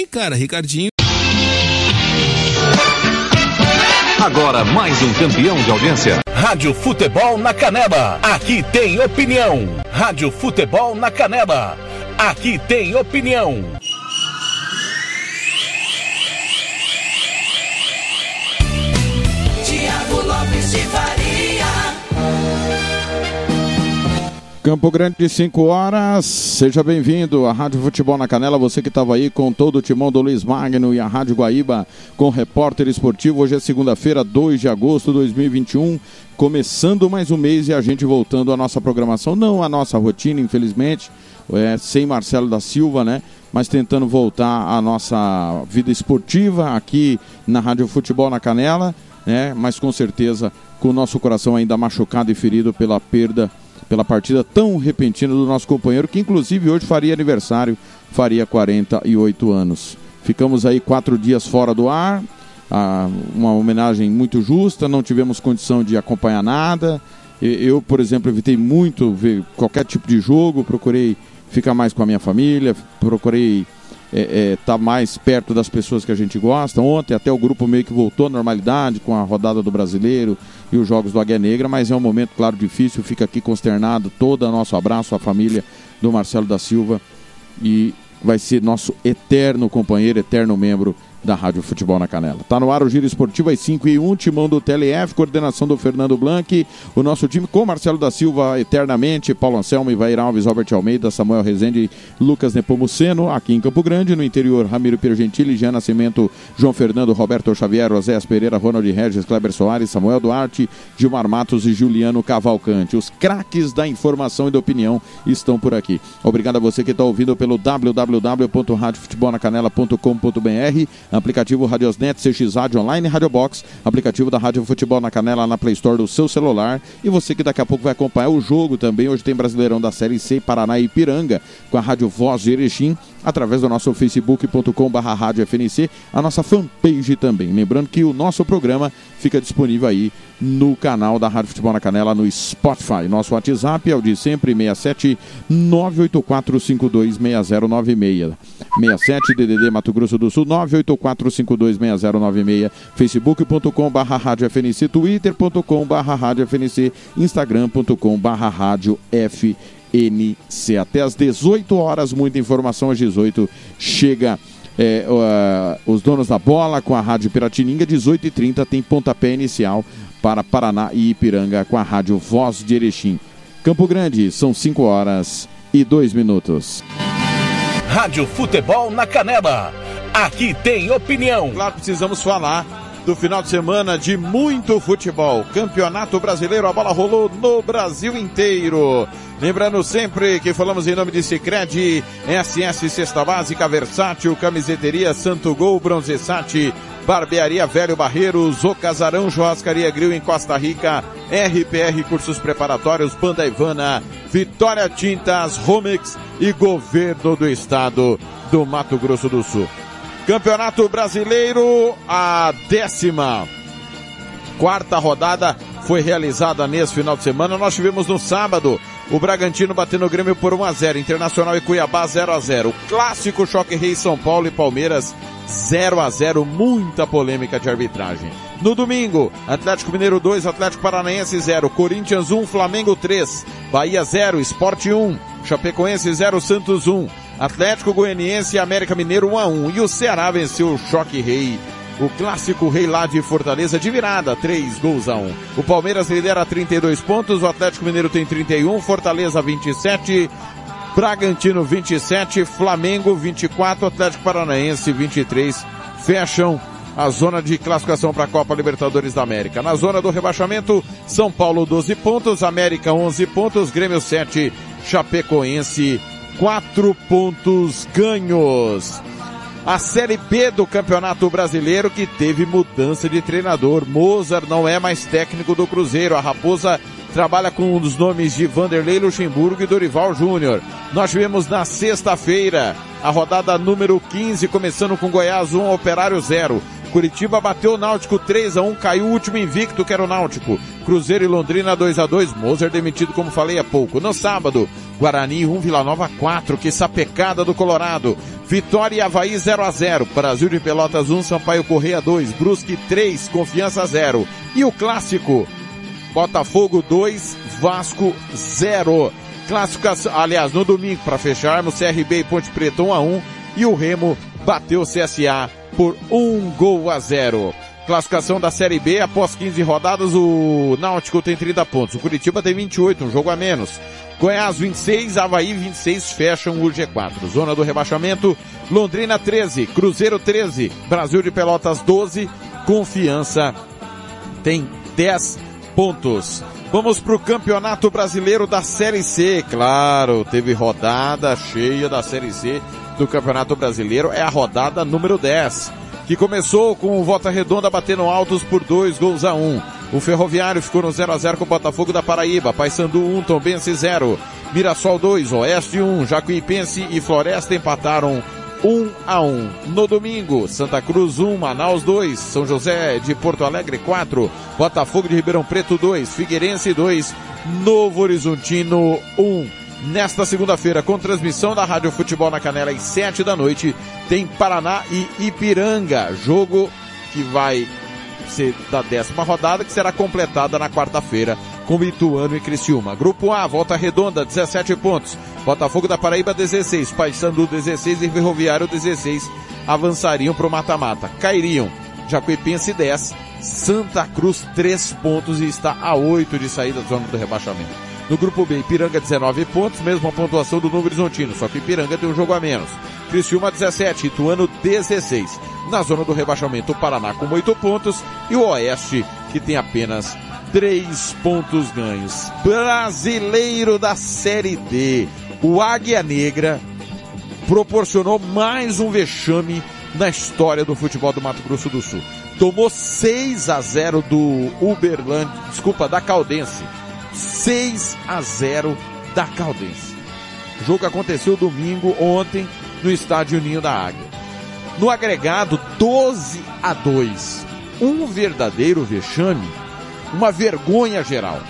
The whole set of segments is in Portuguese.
E, cara, Ricardinho. Agora mais um campeão de audiência. Rádio Futebol na Canela. Aqui tem opinião. Rádio Futebol na Canela. Aqui tem opinião. Campo Grande, 5 horas. Seja bem-vindo à Rádio Futebol na Canela. Você que estava aí com todo o timão do Luiz Magno e a Rádio Guaíba com repórter esportivo. Hoje é segunda-feira, 2 de agosto de 2021. Começando mais um mês e a gente voltando à nossa programação. Não a nossa rotina, infelizmente, é, sem Marcelo da Silva, né? Mas tentando voltar à nossa vida esportiva aqui na Rádio Futebol na Canela, né? Mas com certeza com o nosso coração ainda machucado e ferido pela perda pela partida tão repentina do nosso companheiro, que inclusive hoje faria aniversário, faria 48 anos. Ficamos aí quatro dias fora do ar, uma homenagem muito justa, não tivemos condição de acompanhar nada. Eu, por exemplo, evitei muito ver qualquer tipo de jogo, procurei ficar mais com a minha família, procurei estar mais perto das pessoas que a gente gosta. Ontem até o grupo meio que voltou à normalidade com a rodada do brasileiro e os jogos do Águia Negra, mas é um momento, claro, difícil. Fica aqui consternado todo o nosso abraço à família do Marcelo da Silva e vai ser nosso eterno companheiro, eterno membro da Rádio Futebol na Canela. Tá no ar o Giro Esportivo às 5 e 1, timão do TLF, coordenação do Fernando Blanc, o nosso time com Marcelo da Silva eternamente, Paulo Anselmo, Ivair Alves, Robert Almeida, Samuel Rezende, Lucas Nepomuceno, aqui em Campo Grande, no interior, Ramiro Piergentili, Jean Nascimento, João Fernando, Roberto Xavier, Oséias Pereira, Ronald Regis, Kleber Soares, Samuel Duarte, Gilmar Matos e Juliano Cavalcante. Os craques da informação e da opinião estão por aqui. Obrigado a você que está ouvindo pelo www.radiofutebolnacanela.com.br, aplicativo Radiosnet, CX Rádio Online Radiobox, aplicativo da Rádio Futebol na Canela na Play Store do seu celular. E você que daqui a pouco vai acompanhar o jogo também. Hoje tem Brasileirão da Série C, Paraná e Ipiranga, com a Rádio Voz de Erechim, através do nosso facebook.com.br a nossa fanpage também. Lembrando que o nosso programa fica disponível aí no canal da Rádio Futebol na Canela no Spotify. Nosso WhatsApp é o de sempre 67 984526096. 67 DDD Mato Grosso do Sul 984526096. facebook.com barra Rádio FNC, twitter.com Rádio FNC, instagram.com Rádio FNC. Até às 18 horas, muita informação às 18 chega é, uh, os donos da bola com a Rádio Piratininga, 18h30 tem pontapé inicial para Paraná e Ipiranga com a Rádio Voz de Erechim. Campo Grande, são 5 horas e 2 minutos. Rádio Futebol na Canela. Aqui tem opinião. Claro, precisamos falar do final de semana de muito futebol. Campeonato Brasileiro, a bola rolou no Brasil inteiro. Lembrando sempre que falamos em nome de Cicred, SS Cesta Básica, Versátil, Camiseteria Santo Gol, Bronzesat, Barbearia Velho Barreiros, O Casarão Churrascaria Grill em Costa Rica, RPR Cursos Preparatórios, Banda Ivana, Vitória Tintas, Romex e Governo do Estado do Mato Grosso do Sul. Campeonato Brasileiro, a décima quarta rodada foi realizada nesse final de semana. Nós tivemos no sábado o Bragantino batendo o Grêmio por 1 a 0, Internacional e Cuiabá 0 a 0. Clássico choque Rei São Paulo e Palmeiras 0 a 0, muita polêmica de arbitragem. No domingo, Atlético Mineiro 2, Atlético Paranaense 0, Corinthians 1, Flamengo 3, Bahia 0, Esporte 1, Chapecoense 0, Santos 1, Atlético Goianiense e América Mineiro 1 a 1 e o Ceará venceu o Choque Rei o clássico rei lá de Fortaleza de virada, 3 gols a 1. O Palmeiras lidera 32 pontos, o Atlético Mineiro tem 31, Fortaleza 27, Bragantino 27, Flamengo 24, Atlético Paranaense 23. Fecham a zona de classificação para a Copa Libertadores da América. Na zona do rebaixamento, São Paulo 12 pontos, América 11 pontos, Grêmio 7, Chapecoense 4 pontos ganhos. A Série B do Campeonato Brasileiro que teve mudança de treinador. Mozart não é mais técnico do Cruzeiro. A Raposa trabalha com um dos nomes de Vanderlei Luxemburgo e Dorival Júnior. Nós tivemos na sexta-feira a rodada número 15, começando com Goiás 1, Operário 0. Curitiba bateu o Náutico 3 a 1, caiu o último invicto que era o Náutico. Cruzeiro e Londrina 2 a 2, Moser demitido como falei há pouco. No sábado, Guarani 1, Vila Nova 4, que sapecada do Colorado. Vitória e Havaí 0 a 0 Brasil de Pelotas 1, Sampaio Correia 2, Brusque 3, Confiança 0. E o clássico, Botafogo 2, Vasco 0. Classificação, aliás, no domingo, para fecharmos, CRB e Ponte Preta 1 a 1 e o Remo bateu o CSA por um gol a zero. Classificação da Série B, após 15 rodadas, o Náutico tem 30 pontos, o Curitiba tem 28, um jogo a menos. Goiás 26, Havaí 26 fecham o G4. Zona do rebaixamento, Londrina 13, Cruzeiro 13, Brasil de Pelotas 12, Confiança tem 10 pontos. Vamos para o Campeonato Brasileiro da Série C. Claro, teve rodada cheia da Série C do Campeonato Brasileiro. É a rodada número 10, que começou com o Volta Redonda batendo altos por dois gols a um. O Ferroviário ficou no 0 a 0 com o Botafogo da Paraíba. Paysandu 1, Tombense 0. Mirassol 2, Oeste 1. Jacuipense e Floresta empataram 1 a 1. No domingo, Santa Cruz 1, Manaus 2, São José de Porto Alegre 4, Botafogo de Ribeirão Preto 2, Figueirense 2, Novo Horizontino 1. Nesta segunda-feira, com transmissão da Rádio Futebol na Canela às 7 da noite, tem Paraná e Ipiranga, jogo que vai ser da décima rodada, que será completada na quarta-feira com Ituano e Criciúma. Grupo A, volta redonda, 17 pontos. Botafogo da Paraíba, 16. Paysandu, 16 e Ferroviário, 16. Avançariam para o mata-mata. Cairiam Jacuipense, 10. Santa Cruz, 3 pontos e está a 8 de saída da zona do rebaixamento. No grupo B, Ipiranga 19 pontos, mesma pontuação do Novo Horizontino, só que Ipiranga tem um jogo a menos. Criciúma 17, Ituano 16. Na zona do rebaixamento, o Paraná com 8 pontos e o Oeste, que tem apenas 3 pontos ganhos. Brasileiro da Série D. O Águia Negra proporcionou mais um vexame na história do futebol do Mato Grosso do Sul. Tomou 6 a 0 do Uberlândia, desculpa, da Caldense 6 a 0 da Caldense. O jogo aconteceu domingo, ontem, no estádio Ninho da Águia. No agregado, 12 a 2. Um verdadeiro vexame, uma vergonha geral.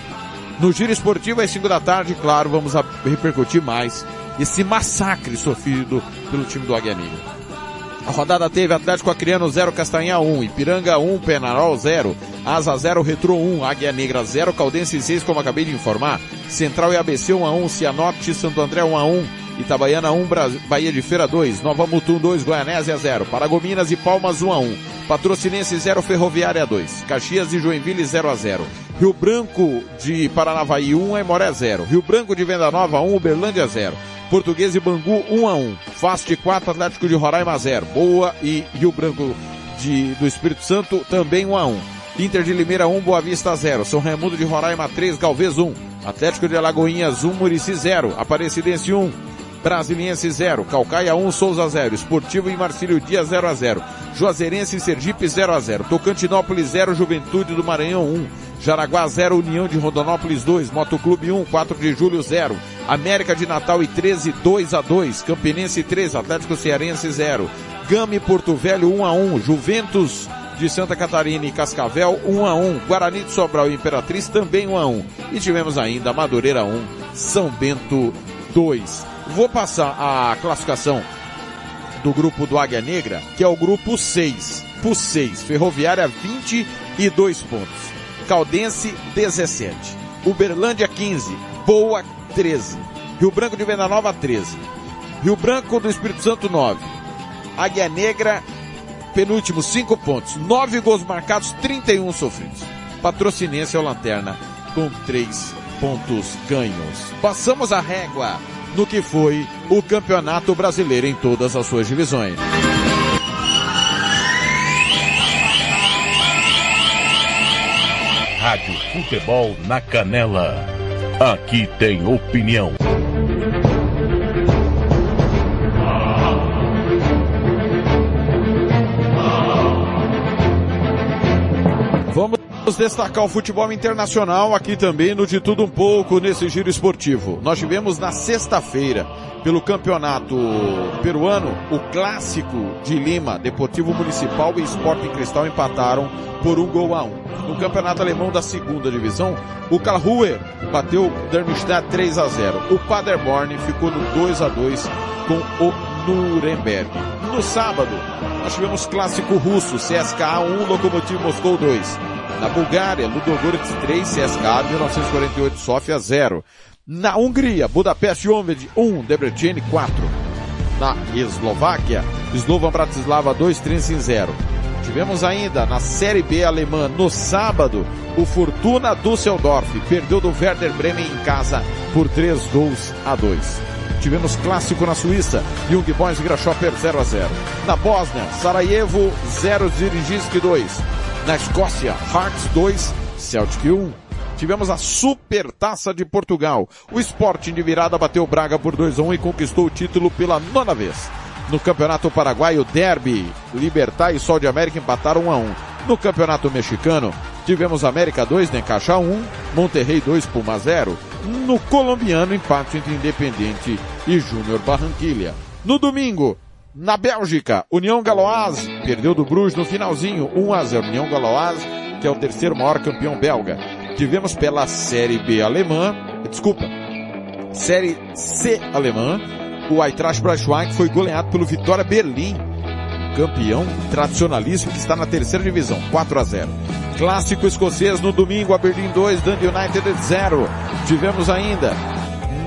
No giro esportivo, às 5 da tarde, claro, vamos repercutir mais esse massacre sofrido pelo time do Águia Negra. A rodada teve Atlético Acreano 0, Castanha 1, Ipiranga 1, Penarol 0, Asa 0, Retro 1, Águia Negra 0, Caldense 6, como acabei de informar, Central e ABC 1 a 1, Cianorte, Santo André 1 a 1, Itabaiana 1, Bahia de Feira 2, Nova Mutum 2, Goianésia 0, Paragominas e Palmas 1 a 1, Patrocinense 0, Ferroviária 2, Caxias e Joinville 0 a 0, Rio Branco de Paranavaí 1, Aimoré 0, Rio Branco de Venda Nova 1, Uberlândia 0, Português e Bangu 1 a 1. Fast 4, Atlético de Roraima 0. Boa e Rio Branco de, do Espírito Santo também 1 a 1. Inter de Limeira 1, Boa Vista 0. São Raimundo de Roraima 3, Galvez 1. Atlético de Alagoinhas 1, Murici 0. Aparecidense 1. Brasiliense 0, Calcaia 1, Souza 0, Esportivo e Marcílio Dias 0 a 0, Juazeirense e Sergipe 0 a 0, Tocantinópolis 0, Juventude do Maranhão 1, Jaraguá 0, União de Rondonópolis 2, Motoclube 1, 4 de julho 0, América de Natal e 13, 2 a 2, Campinense 3, Atlético Cearense 0, Gama e Porto Velho 1 a 1, Juventus de Santa Catarina e Cascavel 1 a 1, Guarani de Sobral e Imperatriz também 1 a 1, e tivemos ainda Madureira 1, São Bento 2. Vou passar a classificação do grupo do Águia Negra, que é o grupo 6. Por 6, Ferroviária 22 pontos. Caldense 17. Uberlândia 15. Boa 13. Rio Branco de Venda Nova 13. Rio Branco do Espírito Santo 9. Águia Negra penúltimo 5 pontos. 9 gols marcados, 31 sofridos. Patrocinense é o Lanterna com 3 pontos ganhos. Passamos a régua no que foi o Campeonato Brasileiro em todas as suas divisões. Rádio Futebol na Canela. Aqui tem opinião. Vamos destacar o futebol internacional aqui também no De Tudo Um Pouco nesse giro esportivo. Nós tivemos na sexta-feira, pelo campeonato peruano, o clássico de Lima, Deportivo Municipal e Sporting Cristal empataram por um gol a um. No campeonato alemão da segunda divisão, o Karlsruhe bateu o Darmstadt 3 a 0. O Paderborn ficou no 2 a 2 com o Nuremberg. No sábado, nós tivemos clássico russo, CSKA 1, Lokomotiv Moscou 2. Na Bulgária, Ludogorets 3, CSKA 1948, Sofia 0. Na Hungria, Budapeste Honved 1, Debrecen 4. Na Eslováquia, Slovan Bratislava 2, Trenčín 0. Tivemos ainda na Série B alemã no sábado o Fortuna Düsseldorf perdeu do Werder Bremen em casa por 3 gols a 2. Tivemos clássico na Suíça, Young Boys e Grasshopper 0 a 0. Na Bósnia, Sarajevo 0 Zirigisk 2. Na Escócia, Hearts 2, Celtic 1. Tivemos a Super Taça de Portugal. O Sporting de virada bateu Braga por 2 a 1 e conquistou o título pela nona vez. No Campeonato Paraguaio, Derby, Libertar e Sol de América empataram 1 a 1. No Campeonato Mexicano, tivemos América 2, Necaxa 1, Monterrey 2, Puma 0. No colombiano, empate entre Independente e Júnior Barranquilha. No domingo, na Bélgica, União Galoás perdeu do Bruges no finalzinho, 1 a 0. União Galoás, que é o terceiro maior campeão belga. Tivemos pela Série B alemã, desculpa, Série C alemã, o Eintracht Braunschweig foi goleado pelo Vitória Berlim, campeão tradicionalíssimo que está na terceira divisão, 4 a 0. Clássico escocês no domingo, Aberdeen 2, Dundee United 0. Tivemos ainda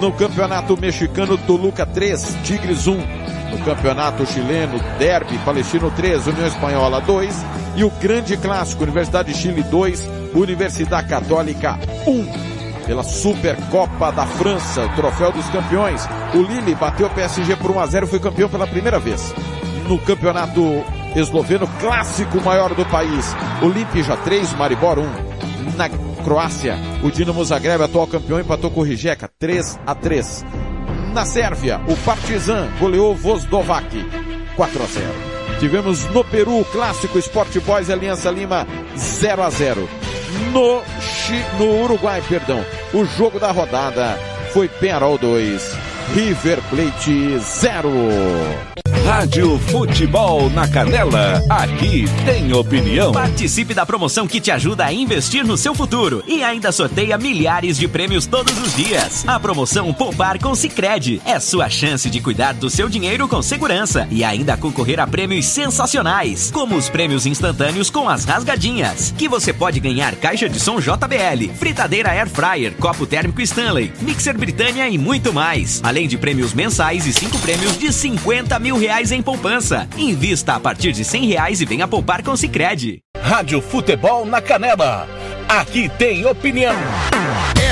no campeonato mexicano, Toluca 3, Tigres 1. No campeonato chileno, Derby, Palestino 3, União Espanhola 2. E o grande clássico, Universidade de Chile 2, Universidade Católica 1 pela Supercopa da França, troféu dos campeões. O Lille bateu o PSG por 1 a 0 e foi campeão pela primeira vez. No campeonato esloveno, clássico maior do país, Olimpija 3, Maribor 1. Na Croácia, o Dinamo Zagreb, atual campeão, empatou com o Rijeka 3 a 3. Na Sérvia, o Partizan goleou Vozdovac 4 a 0. Tivemos no Peru, clássico Sport Boys Aliança Lima 0 a 0 no, no Uruguai, perdão. O jogo da rodada foi Penarol 2, River Plate 0. Rádio Futebol na Canela, aqui tem opinião. Participe da promoção que te ajuda a investir no seu futuro e ainda sorteia milhares de prêmios todos os dias. A promoção Poupar com Sicredi é sua chance de cuidar do seu dinheiro com segurança e ainda concorrer a prêmios sensacionais, como os prêmios instantâneos com as rasgadinhas, que você pode ganhar caixa de som JBL, fritadeira Air Fryer, copo térmico Stanley, mixer Britânia e muito mais, além de prêmios mensais e cinco prêmios de 50 mil reais em poupança. Invista a partir de cem reais e venha poupar com o Sicredi. Rádio Futebol na Canela. Aqui tem opinião.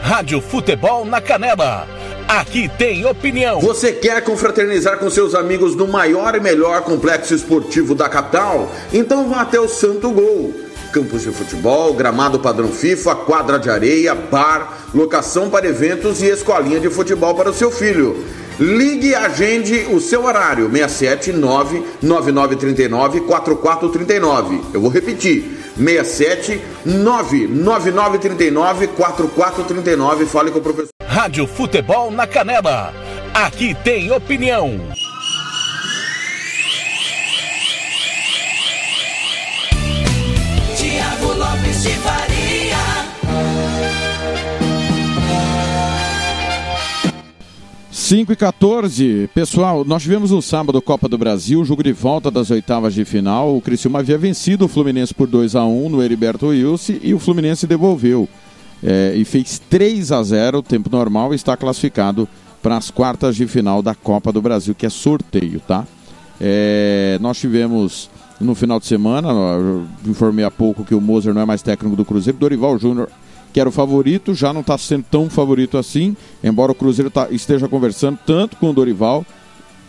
Rádio Futebol na Canela. Aqui tem opinião. Você quer confraternizar com seus amigos no maior e melhor complexo esportivo da capital? Então vá até o Santo Gol. Campos de futebol, gramado padrão FIFA, quadra de areia, bar, locação para eventos e escolinha de futebol para o seu filho. Ligue e agende o seu horário, 679 9939 4439. Eu vou repetir, 67 99939 4439. Fale com o professor. Rádio Futebol na Canela. Aqui tem opinião. 5 e 14. Pessoal, nós tivemos no sábado Copa do Brasil, jogo de volta das oitavas de final. O Criciúma havia vencido o Fluminense por 2 a 1 no Heriberto Wilson e o Fluminense devolveu. É, e fez 3 a 0 tempo normal e está classificado para as quartas de final da Copa do Brasil, que é sorteio, tá? É, nós tivemos no final de semana, informei há pouco que o Moser não é mais técnico do Cruzeiro, Dorival Júnior que era o favorito, já não está sendo tão favorito assim, embora o Cruzeiro tá, esteja conversando tanto com o Dorival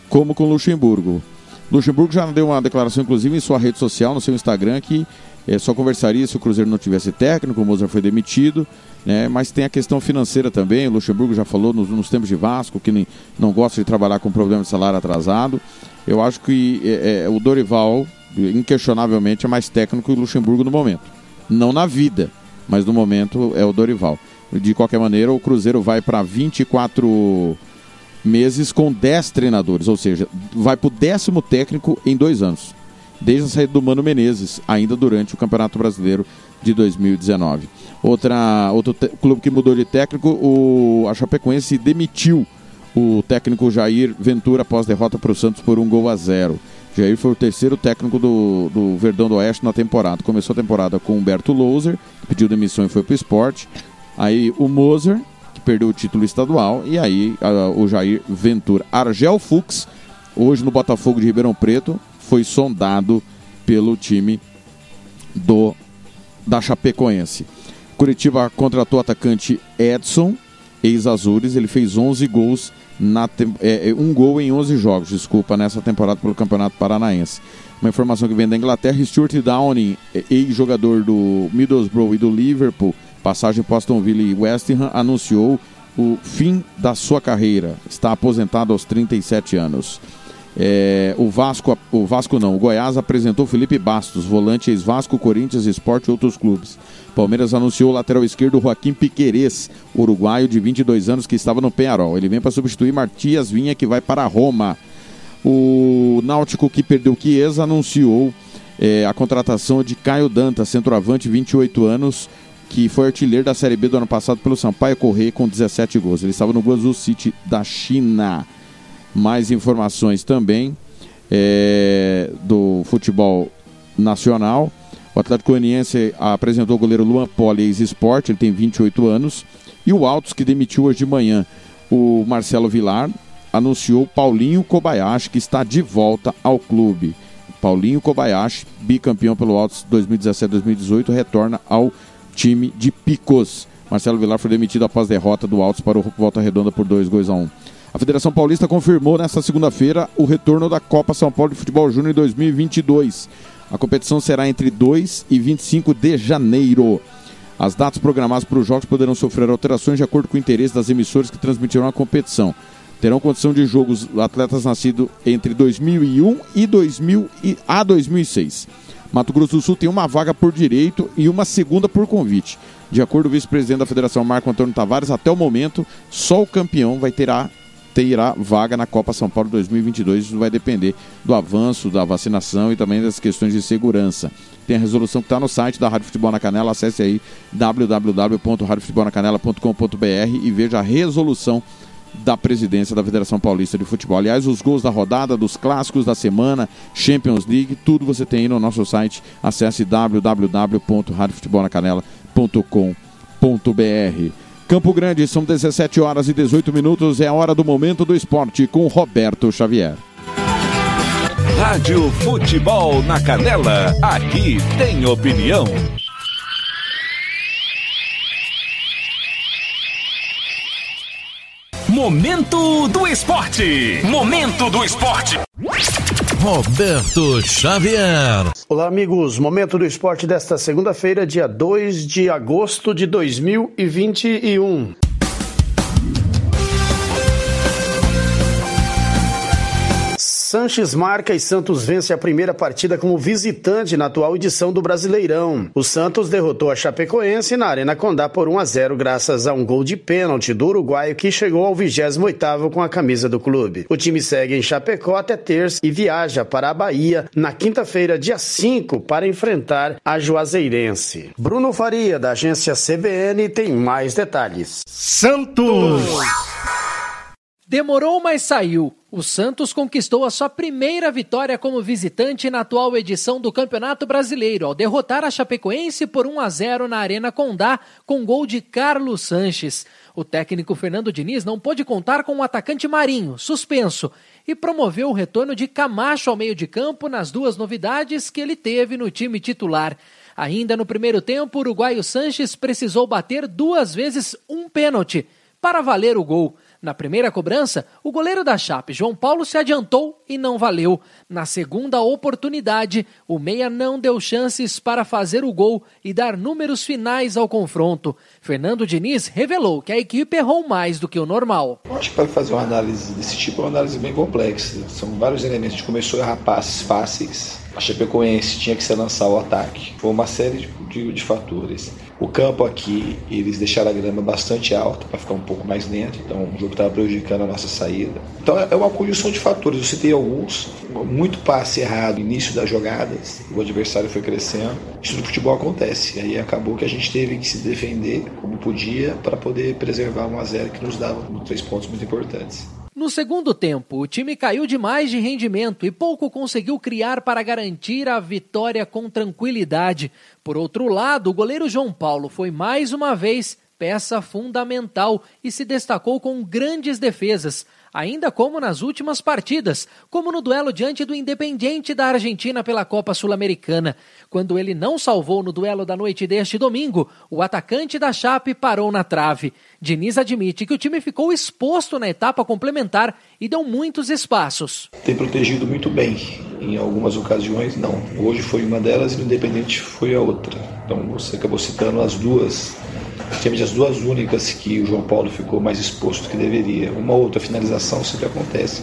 como com o Luxemburgo. Luxemburgo já deu uma declaração, inclusive, em sua rede social, no seu Instagram, que é, só conversaria se o Cruzeiro não tivesse técnico, o Mozart foi demitido, né? mas tem a questão financeira também. O Luxemburgo já falou nos, nos tempos de Vasco que nem, não gosta de trabalhar com problema de salário atrasado. Eu acho que é, é, o Dorival, inquestionavelmente, é mais técnico que o Luxemburgo no momento. Não na vida, mas no momento é o Dorival. De qualquer maneira, o Cruzeiro vai para 24 meses com 10 treinadores, ou seja, vai para o décimo técnico em dois anos, desde a saída do Mano Menezes, ainda durante o Campeonato Brasileiro de 2019. Outra, outro clube que mudou de técnico, o, a Chapecoense demitiu o técnico Jair Ventura após derrota para o Santos por um gol a zero. Jair foi o terceiro técnico do, do Verdão do Oeste na temporada. Começou a temporada com Humberto Louser, que pediu demissão e foi para o esporte. Aí o Moser, que perdeu o título estadual. E aí o Jair Ventura. Argel Fux, hoje no Botafogo de Ribeirão Preto, foi sondado pelo time do da Chapecoense. Curitiba contratou o atacante Edson, ex-Azures. Ele fez 11 gols na é, é, um gol em 11 jogos, desculpa, nessa temporada pelo Campeonato Paranaense. Uma informação que vem da Inglaterra, Stuart Downing, ex-jogador do Middlesbrough e do Liverpool, passagem por Aston Villa e West Ham, anunciou o fim da sua carreira. Está aposentado aos 37 anos. É, o Vasco, o Vasco não, o Goiás apresentou Felipe Bastos, volante ex-Vasco, Corinthians, Esporte e outros clubes. Palmeiras anunciou o lateral esquerdo Joaquim Piquerez, uruguaio de 22 anos que estava no Penharol. Ele vem para substituir Matias Vinha, que vai para Roma. O Náutico, que perdeu Chiesa, anunciou é, a contratação de Caio Danta, centroavante, 28 anos, que foi artilheiro da Série B do ano passado pelo Sampaio Correia com 17 gols. Ele estava no Guangzhou City da China. Mais informações também é, do futebol nacional. O Atlético Goianiense apresentou o goleiro Luan Poli, ex-sport, ele tem 28 anos. E o Altos, que demitiu hoje de manhã o Marcelo Vilar, anunciou Paulinho Kobayashi, que está de volta ao clube. Paulinho Kobayashi, bicampeão pelo Altos 2017-2018, retorna ao time de Picos. Marcelo Vilar foi demitido após derrota do Altos para o Volta Redonda por dois gols a um. A Federação Paulista confirmou nesta segunda-feira o retorno da Copa São Paulo de Futebol Júnior 2022. A competição será entre 2 e 25 de janeiro. As datas programadas para os jogos poderão sofrer alterações de acordo com o interesse das emissoras que transmitirão a competição. Terão condição de jogos atletas nascidos entre 2001 e 2000 e a 2006. Mato Grosso do Sul tem uma vaga por direito e uma segunda por convite. De acordo com o vice-presidente da Federação, Marco Antônio Tavares, até o momento, só o campeão vai ter a terá vaga na Copa São Paulo 2022. Isso vai depender do avanço da vacinação e também das questões de segurança. Tem a resolução que está no site da Rádio Futebol na Canela. Acesse aí www.radiofutebolnacanela.com.br e veja a resolução da presidência da Federação Paulista de Futebol. Aliás, os gols da rodada, dos clássicos da semana, Champions League, tudo você tem aí no nosso site. Acesse www.radiofutebolnacanela.com.br. Campo Grande, são 17 horas e 18 minutos, é a hora do momento do esporte com Roberto Xavier. Rádio Futebol na Canela, aqui tem opinião. Momento do esporte. Momento do esporte. Roberto Xavier. Olá, amigos. Momento do esporte desta segunda-feira, dia 2 de agosto de 2021. Sanches marca e Santos vence a primeira partida como visitante na atual edição do Brasileirão. O Santos derrotou a Chapecoense na Arena Condá por 1 a 0 graças a um gol de pênalti do uruguaio que chegou ao 28º com a camisa do clube. O time segue em Chapecó até terça e viaja para a Bahia na quinta-feira, dia 5, para enfrentar a Juazeirense. Bruno Faria, da agência CBN, tem mais detalhes. Santos! Demorou, mas saiu. O Santos conquistou a sua primeira vitória como visitante na atual edição do Campeonato Brasileiro, ao derrotar a Chapecoense por 1 a 0 na Arena Condá, com gol de Carlos Sanches. O técnico Fernando Diniz não pôde contar com o atacante Marinho, suspenso, e promoveu o retorno de Camacho ao meio de campo nas duas novidades que ele teve no time titular. Ainda no primeiro tempo, o uruguaio Sanches precisou bater duas vezes um pênalti para valer o gol. Na primeira cobrança, o goleiro da Chape, João Paulo, se adiantou e não valeu. Na segunda oportunidade, o meia não deu chances para fazer o gol e dar números finais ao confronto. Fernando Diniz revelou que a equipe errou mais do que o normal. Acho que para fazer uma análise desse tipo é uma análise bem complexa. São vários elementos. A gente começou a errar passes fáceis. A Chapecoense tinha que se lançar o ataque. Foi uma série de, de, de fatores. O campo aqui, eles deixaram a grama bastante alta para ficar um pouco mais lento, então o jogo estava prejudicando a nossa saída. Então é uma conjunção de fatores, eu citei alguns, muito passe errado, início das jogadas, o adversário foi crescendo. Isso no futebol acontece, aí acabou que a gente teve que se defender como podia para poder preservar um a 0 que nos dava três pontos muito importantes. No segundo tempo, o time caiu demais de rendimento e pouco conseguiu criar para garantir a vitória com tranquilidade. Por outro lado, o goleiro João Paulo foi mais uma vez peça fundamental e se destacou com grandes defesas ainda como nas últimas partidas, como no duelo diante do Independiente da Argentina pela Copa Sul-Americana. Quando ele não salvou no duelo da noite deste domingo, o atacante da Chape parou na trave. Diniz admite que o time ficou exposto na etapa complementar e deu muitos espaços. Tem protegido muito bem. Em algumas ocasiões, não. Hoje foi uma delas e no Independente foi a outra. Então você acabou citando as duas praticamente as duas únicas que o João Paulo ficou mais exposto que deveria. Uma outra finalização sempre acontece.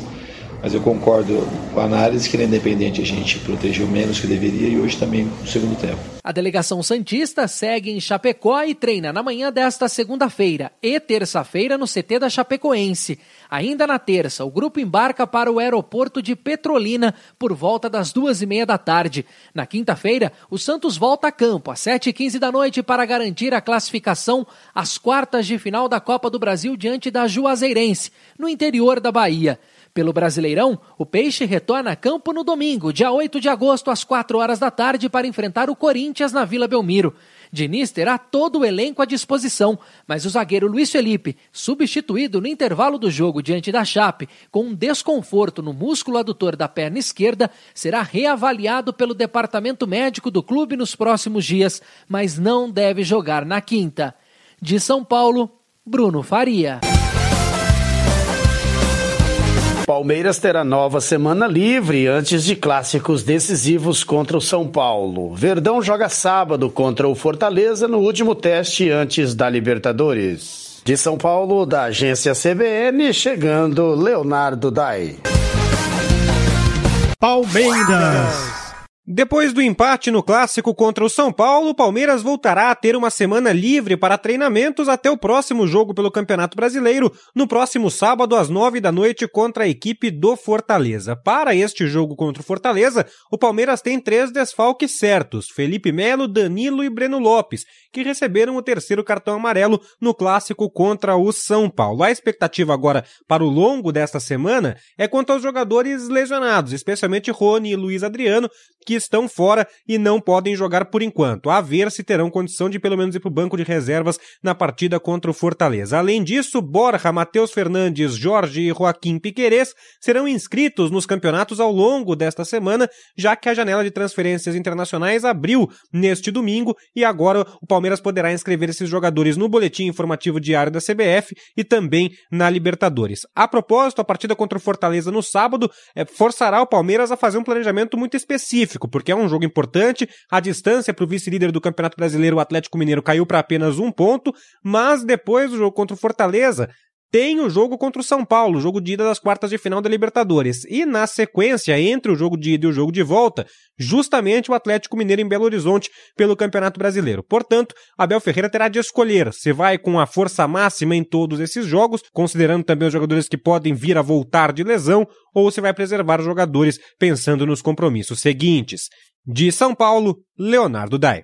Mas eu concordo com a análise que é independente, a gente protegeu menos que deveria e hoje também no segundo tempo. A delegação Santista segue em Chapecó e treina na manhã desta segunda-feira e terça-feira no CT da Chapecoense. Ainda na terça, o grupo embarca para o aeroporto de Petrolina por volta das duas e meia da tarde. Na quinta-feira, o Santos volta a campo às sete e quinze da noite para garantir a classificação às quartas de final da Copa do Brasil diante da Juazeirense, no interior da Bahia. Pelo Brasileirão, o Peixe retorna a campo no domingo, dia 8 de agosto, às 4 horas da tarde, para enfrentar o Corinthians na Vila Belmiro. Diniz terá todo o elenco à disposição, mas o zagueiro Luiz Felipe, substituído no intervalo do jogo diante da Chape, com um desconforto no músculo adutor da perna esquerda, será reavaliado pelo departamento médico do clube nos próximos dias, mas não deve jogar na quinta. De São Paulo, Bruno Faria. Palmeiras terá nova semana livre antes de clássicos decisivos contra o São Paulo. Verdão joga sábado contra o Fortaleza no último teste antes da Libertadores. De São Paulo, da agência CBN, chegando Leonardo Dai. Palmeiras. Depois do empate no clássico contra o São Paulo, o Palmeiras voltará a ter uma semana livre para treinamentos até o próximo jogo pelo Campeonato Brasileiro, no próximo sábado às nove da noite contra a equipe do Fortaleza. Para este jogo contra o Fortaleza, o Palmeiras tem três desfalques certos: Felipe Melo, Danilo e Breno Lopes, que receberam o terceiro cartão amarelo no clássico contra o São Paulo. A expectativa agora para o longo desta semana é quanto aos jogadores lesionados, especialmente Rony e Luiz Adriano, que estão fora e não podem jogar por enquanto, a ver se terão condição de pelo menos ir para o banco de reservas na partida contra o Fortaleza. Além disso, Borja, Matheus Fernandes, Jorge e Joaquim Piquerez serão inscritos nos campeonatos ao longo desta semana, já que a janela de transferências internacionais abriu neste domingo e agora o Palmeiras poderá inscrever esses jogadores no boletim informativo diário da CBF e também na Libertadores. A propósito, a partida contra o Fortaleza no sábado é, forçará o Palmeiras a fazer um planejamento muito específico porque é um jogo importante. A distância para o vice-líder do Campeonato Brasileiro, o Atlético Mineiro, caiu para apenas um ponto, mas depois do jogo contra o Fortaleza, tem o jogo contra o São Paulo, jogo de ida das quartas de final da Libertadores. E na sequência, entre o jogo de ida e o jogo de volta, justamente o Atlético Mineiro em Belo Horizonte pelo Campeonato Brasileiro. Portanto, Abel Ferreira terá de escolher se vai com a força máxima em todos esses jogos, considerando também os jogadores que podem vir a voltar de lesão, ou se vai preservar os jogadores pensando nos compromissos seguintes. De São Paulo, Leonardo Dai.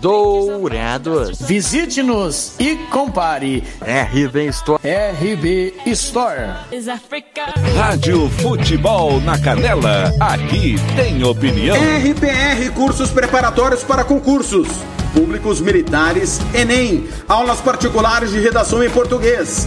Dourados. Visite-nos e compare. RB Store. RB Store. Rádio Futebol na Canela. Aqui tem opinião. RPR Cursos Preparatórios para Concursos. Públicos Militares, Enem. Aulas particulares de redação em português.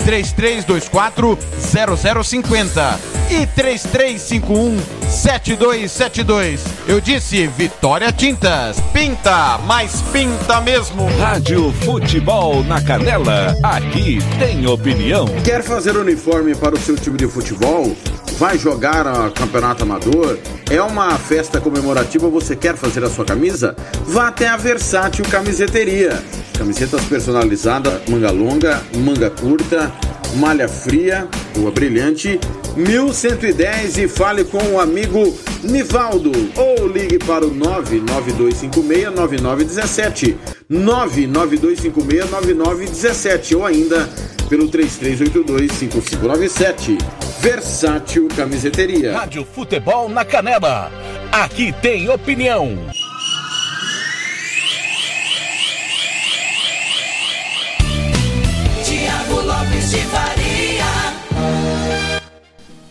3324 0050 e 3351 7272. Eu disse Vitória Tintas. Pinta, mas pinta mesmo. Rádio Futebol na Canela. Aqui tem opinião. Quer fazer uniforme para o seu time de futebol? Vai jogar a campeonato amador? É uma festa comemorativa? Você quer fazer a sua camisa? Vá até a Versátil Camiseteria. Camisetas personalizadas, manga longa, manga curta, malha fria, rua brilhante, 1110 e fale com o amigo Nivaldo ou ligue para o 992569917 992569917 ou ainda pelo 33825597 Versátil Camiseteria Rádio Futebol na Canela. Aqui tem opinião. Tiago Lopes de Faria.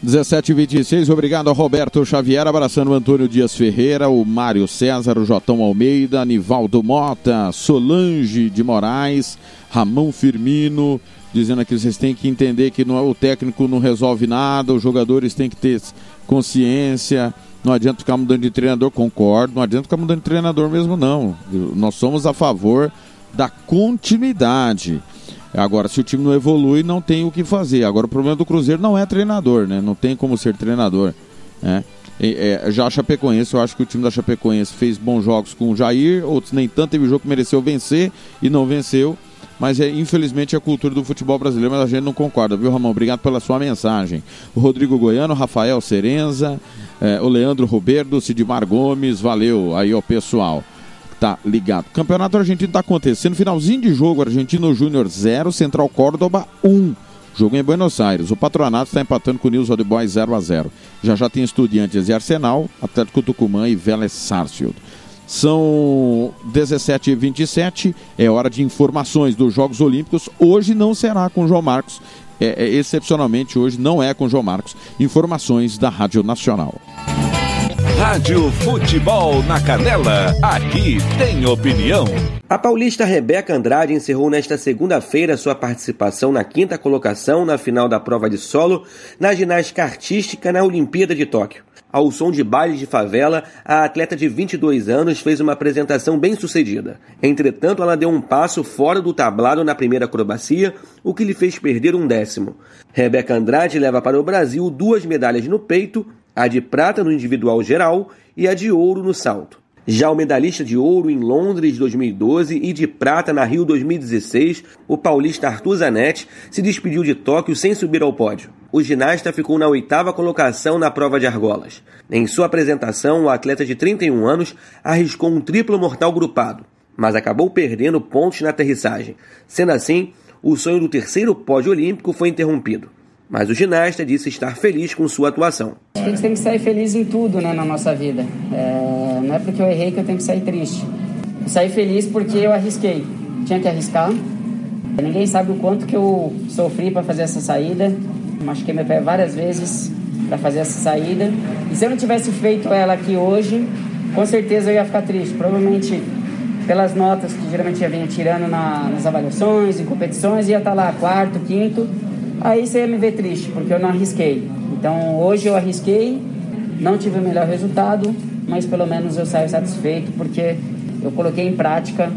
17 e 26, obrigado ao Roberto Xavier, abraçando o Antônio Dias Ferreira, o Mário César, o Jotão Almeida, Nivaldo Mota, Solange de Moraes, Ramon Firmino, dizendo aqui vocês têm que entender que não, é- o técnico não resolve nada, os jogadores têm que ter consciência, não adianta ficar mudando de treinador, concordo, não adianta ficar mudando de treinador mesmo não. Nós somos a favor da continuidade. Agora, se o time não evolui, não tem o que fazer. Agora, o problema do Cruzeiro não é treinador, né? Não tem como ser treinador. Né? É, já a Chapecoense, eu acho que o time da Chapecoense fez bons jogos com o Jair, outros nem tanto. Teve jogo que mereceu vencer e não venceu. Mas é, infelizmente é a cultura do futebol brasileiro, mas a gente não concorda, viu, Ramon? Obrigado pela sua mensagem. O Rodrigo Goiano, Rafael Serenza, é, o Leandro Roberto, Sidmar Gomes, valeu aí, ó, pessoal tá ligado. Campeonato Argentino tá acontecendo, finalzinho de jogo, Argentino Júnior 0, Central Córdoba 1. Jogo em Buenos Aires. O Patronato está empatando com o News Old Boys 0 a 0 Já já tem Estudiantes e Arsenal, Atlético Tucumã e Vélez Sarsfield. São 17 e 27 é hora de informações dos Jogos Olímpicos. Hoje não será com o João Marcos, é, é, excepcionalmente hoje não é com o João Marcos. Informações da Rádio Nacional. Rádio Futebol na Canela. Aqui tem opinião. A paulista Rebeca Andrade encerrou nesta segunda-feira sua participação na quinta colocação na final da prova de solo na ginástica artística na Olimpíada de Tóquio. Ao som de bailes de favela, a atleta de 22 anos fez uma apresentação bem sucedida. Entretanto, ela deu um passo fora do tablado na primeira acrobacia, o que lhe fez perder um décimo. Rebeca Andrade leva para o Brasil duas medalhas no peito, a de prata no individual geral e a de ouro no salto. Já o medalhista de ouro em Londres 2012 e de prata na Rio 2016, o paulista Arthur Zanetti, se despediu de Tóquio sem subir ao pódio. O ginasta ficou na oitava colocação na prova de argolas. Em sua apresentação, o atleta de 31 anos arriscou um triplo mortal grupado, mas acabou perdendo pontos na aterrissagem. Sendo assim, o sonho do terceiro pódio olímpico foi interrompido. Mas o ginasta disse estar feliz com sua atuação. A gente tem que sair feliz em tudo né, na nossa vida. É, não é porque eu errei que eu tenho que sair triste. Eu saí feliz porque eu arrisquei. Tinha que arriscar. Ninguém sabe o quanto que eu sofri para fazer essa saída. Machuquei meu pé várias vezes para fazer essa saída. E se eu não tivesse feito ela aqui hoje, com certeza eu ia ficar triste. Provavelmente pelas notas que geralmente eu vinha tirando na, nas avaliações, em competições, ia estar lá quarto, quinto. Aí você ia me ver triste, porque eu não arrisquei. Então hoje eu arrisquei, não tive o melhor resultado, mas pelo menos eu saio satisfeito, porque eu coloquei em prática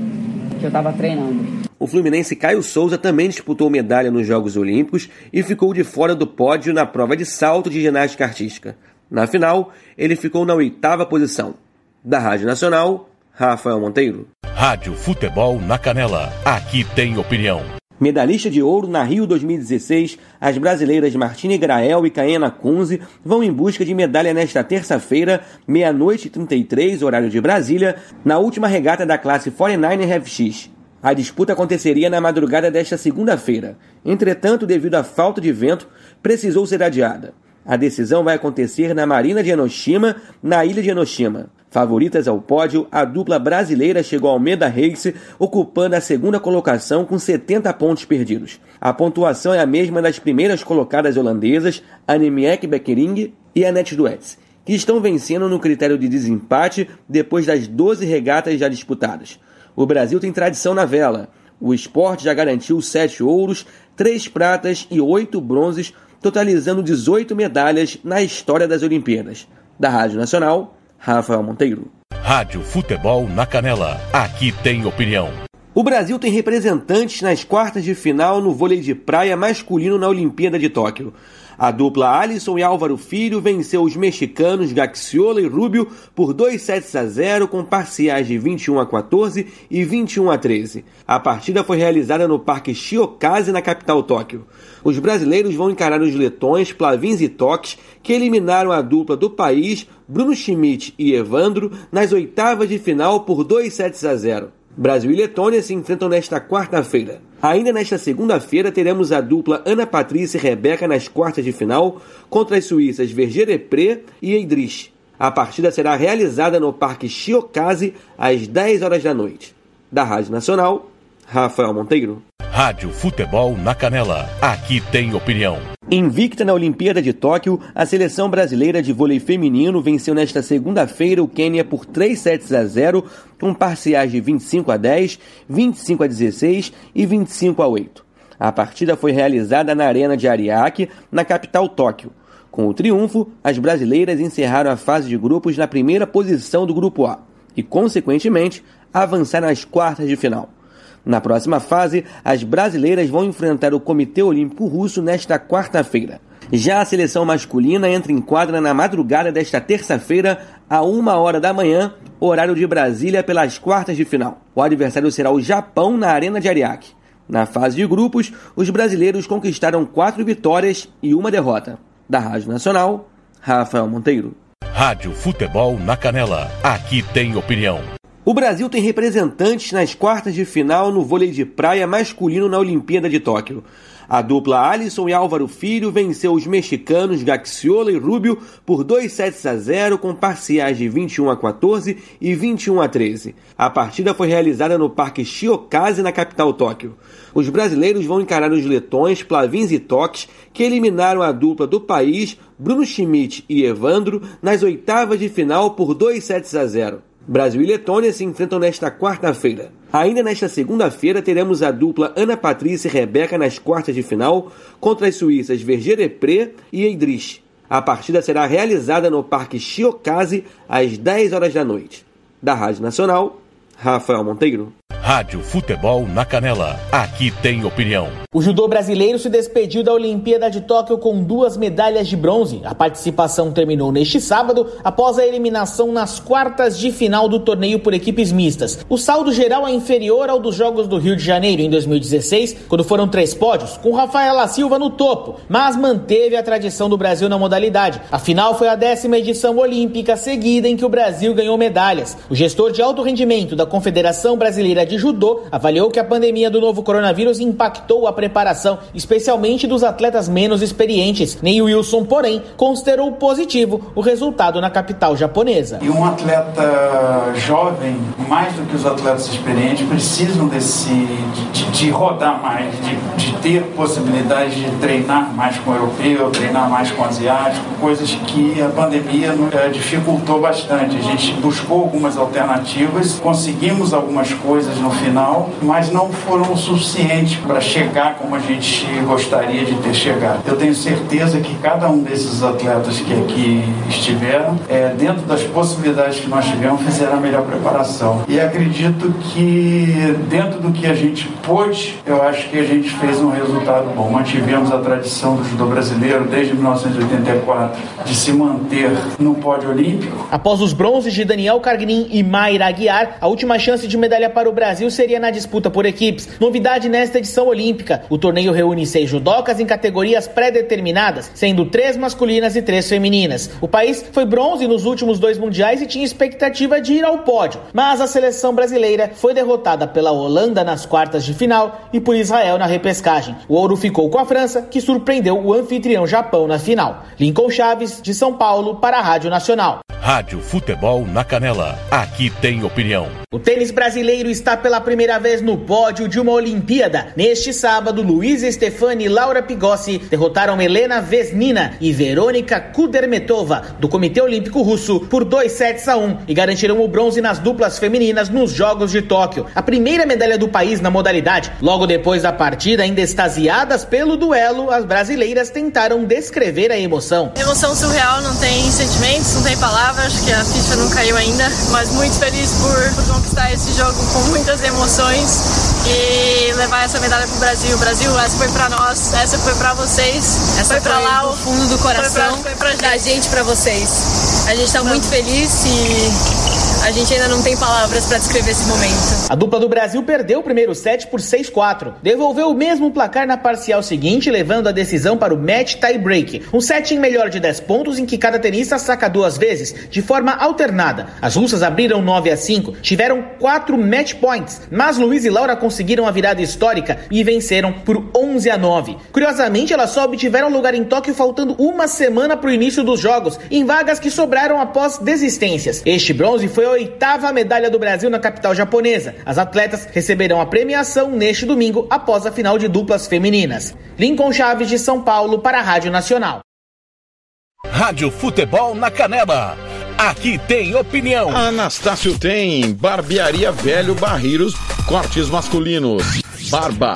o que eu estava treinando. O Fluminense Caio Souza também disputou medalha nos Jogos Olímpicos e ficou de fora do pódio na prova de salto de ginástica artística. Na final, ele ficou na oitava posição. Da Rádio Nacional, Rafael Monteiro. Rádio Futebol na Canela. Aqui tem opinião. Medalhista de ouro na Rio 2016, as brasileiras Martine Grael e Caena Kunze vão em busca de medalha nesta terça-feira, meia-noite e 33, horário de Brasília, na última regata da classe 49 FX. A disputa aconteceria na madrugada desta segunda-feira. Entretanto, devido à falta de vento, precisou ser adiada. A decisão vai acontecer na Marina de Enoshima, na ilha de Enoshima. Favoritas ao pódio, a dupla brasileira chegou ao Meda Race, ocupando a segunda colocação com 70 pontos perdidos. A pontuação é a mesma das primeiras colocadas holandesas, Annemiek Beckering e Annette Duets, que estão vencendo no critério de desempate depois das 12 regatas já disputadas. O Brasil tem tradição na vela. O esporte já garantiu 7 ouros, 3 pratas e 8 bronzes, totalizando 18 medalhas na história das Olimpíadas. Da Rádio Nacional, Rafael Monteiro. Rádio Futebol na Canela. Aqui tem opinião. O Brasil tem representantes nas quartas de final no vôlei de praia masculino na Olimpíada de Tóquio. A dupla Alisson e Álvaro Filho venceu os mexicanos Gaxiola e Rubio por 2 sets a 0 com parciais de 21 a 14 e 21 a 13. A partida foi realizada no Parque Shiokaze na capital Tóquio. Os brasileiros vão encarar os letões Plavins e Toques, que eliminaram a dupla do país Bruno Schmidt e Evandro nas oitavas de final por 2 sets a 0. Brasil e Letônia se enfrentam nesta quarta-feira. Ainda nesta segunda-feira teremos a dupla Ana Patrícia e Rebeca nas quartas de final contra as suíças Verger-Depré e Eidrich. A partida será realizada no Parque Shiokaze às 10 horas da noite. Da Rádio Nacional, Rafael Monteiro. Rádio Futebol na Canela. Aqui tem opinião. Invicta na Olimpíada de Tóquio, a seleção brasileira de vôlei feminino venceu nesta segunda-feira o Quênia por 3 sets a 0, com parciais de 25 a 10, 25 a 16 e 25 a 8. A partida foi realizada na Arena de Ariake, na capital Tóquio. Com o triunfo, as brasileiras encerraram a fase de grupos na primeira posição do grupo A e, consequentemente, avançaram às quartas de final. Na próxima fase, as brasileiras vão enfrentar o Comitê Olímpico Russo nesta quarta-feira. Já a seleção masculina entra em quadra na madrugada desta terça-feira, a uma hora da manhã, horário de Brasília, pelas quartas de final. O adversário será o Japão na Arena de Ariake. Na fase de grupos, os brasileiros conquistaram quatro vitórias e uma derrota. Da Rádio Nacional, Rafael Monteiro. Rádio Futebol na Canela. Aqui tem opinião. O Brasil tem representantes nas quartas de final no vôlei de praia masculino na Olimpíada de Tóquio. A dupla Alisson e Álvaro Filho venceu os mexicanos Gaxiola e Rubio por 2 sets a 0 com parciais de 21 a 14 e 21 a 13. A partida foi realizada no Parque Shiokaze na capital Tóquio. Os brasileiros vão encarar os letões Plavins e Toques, que eliminaram a dupla do país Bruno Schmidt e Evandro nas oitavas de final por 2 sets a 0. Brasil e Letônia se enfrentam nesta quarta-feira. Ainda nesta segunda-feira teremos a dupla Ana Patrícia e Rebeca nas quartas de final contra as suíças Verger-Depré e Eidrich. A partida será realizada no Parque Shiokaze às 10 horas da noite. Da Rádio Nacional, Rafael Monteiro. Rádio Futebol na Canela. Aqui tem opinião. O judô brasileiro se despediu da Olimpíada de Tóquio com duas medalhas de bronze. A participação terminou neste sábado após a eliminação nas quartas de final do torneio por equipes mistas. O saldo geral é inferior ao dos Jogos do Rio de Janeiro em 2016, quando foram três pódios, com Rafaela Silva no topo, mas manteve a tradição do Brasil na modalidade. A final foi a décima edição olímpica seguida em que o Brasil ganhou medalhas. O gestor de alto rendimento da Confederação Brasileira de de judô avaliou que a pandemia do novo coronavírus impactou a preparação, especialmente dos atletas menos experientes. Ney Wilson, porém, considerou positivo o resultado na capital japonesa. E um atleta jovem, mais do que os atletas experientes, precisam desse de, de, de rodar mais, de, de, ter possibilidade de treinar mais com o europeu, treinar mais com o asiático, coisas que a pandemia é, dificultou bastante. A gente buscou algumas alternativas, conseguimos algumas coisas no final, mas não foram suficientes para chegar como a gente gostaria de ter chegado. Eu tenho certeza que cada um desses atletas que aqui estiveram, é, dentro das possibilidades que nós tivemos, fizeram a melhor preparação. E acredito que dentro do que a gente pôde, eu acho que a gente fez um resultado bom. Mantivemos a tradição do judô brasileiro desde 1984 de se manter no pódio olímpico. Após os bronzes de Daniel Cargnin e Mayra Aguiar, a última chance de medalha para o Brasil seria na disputa por equipes. Novidade nesta edição olímpica: o torneio reúne seis judocas em categorias pré-determinadas, sendo três masculinas e três femininas. O país foi bronze nos últimos dois mundiais e tinha expectativa de ir ao pódio, mas a seleção brasileira foi derrotada pela Holanda nas quartas de final e por Israel na repescagem. O ouro ficou com a França, que surpreendeu o anfitrião Japão na final. Lincoln Chaves, de São Paulo, para a Rádio Nacional. Rádio Futebol na Canela. Aqui tem opinião. O tênis brasileiro está pela primeira vez no pódio de uma Olimpíada. Neste sábado, Luiz Stefani e Laura Pigossi derrotaram Helena Vesnina e Verônica Kudermetova, do Comitê Olímpico Russo, por 2 sets a 1 e garantiram o bronze nas duplas femininas nos Jogos de Tóquio. A primeira medalha do país na modalidade. Logo depois da partida, ainda extasiadas pelo duelo, as brasileiras tentaram descrever a emoção. Emoção surreal, não tem sentimentos, não tem palavras, que a ficha não caiu ainda, mas muito feliz por, por conquistar esse jogo com muitas emoções e levar essa medalha pro Brasil. Brasil, essa foi para nós, essa foi para vocês, essa foi para lá o fundo do coração foi pra, foi pra da gente para vocês. A gente tá muito feliz e a gente ainda não tem palavras para descrever esse momento. A dupla do Brasil perdeu o primeiro set por 6-4. Devolveu o mesmo placar na parcial seguinte, levando a decisão para o match tie break. Um set em melhor de 10 pontos em que cada tenista saca duas vezes, de forma alternada. As russas abriram 9 a 5, tiveram 4 match points, mas Luiz e Laura conseguiram a virada histórica e venceram por 11 a 9. Curiosamente, elas só obtiveram lugar em Tóquio faltando uma semana para o início dos jogos, em vagas que sobraram após desistências. Este bronze foi oitava medalha do Brasil na capital japonesa. As atletas receberão a premiação neste domingo após a final de duplas femininas. Lincoln Chaves de São Paulo para a Rádio Nacional. Rádio Futebol na Canela. Aqui tem opinião. Anastácio tem barbearia velho barreiros, cortes masculinos, barba,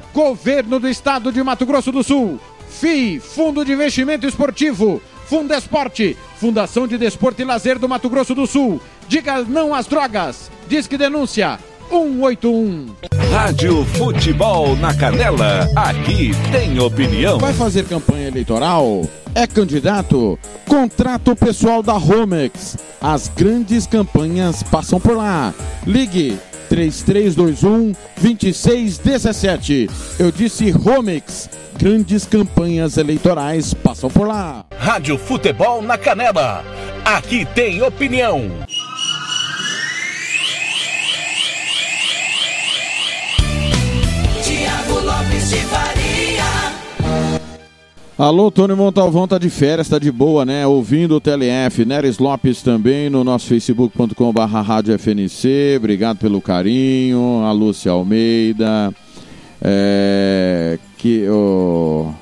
Governo do Estado de Mato Grosso do Sul. FII, Fundo de Investimento Esportivo. Fundesporte, Fundação de Desporto e Lazer do Mato Grosso do Sul. Diga não às drogas. Diz que denúncia. 181. Rádio Futebol na Canela. Aqui tem opinião. Vai fazer campanha eleitoral? É candidato? Contrato pessoal da Romex. As grandes campanhas passam por lá. Ligue 3321 2617. Eu disse Romex. Grandes campanhas eleitorais passam por lá. Rádio Futebol na Canela. Aqui tem opinião. Tiago Lopes de Faria. Alô, Tony Montalvão tá de férias, tá de boa, né? Ouvindo o TLF. Neres Lopes também no nosso facebook.com barra FNC. Obrigado pelo carinho. A Lúcia Almeida. É, que o,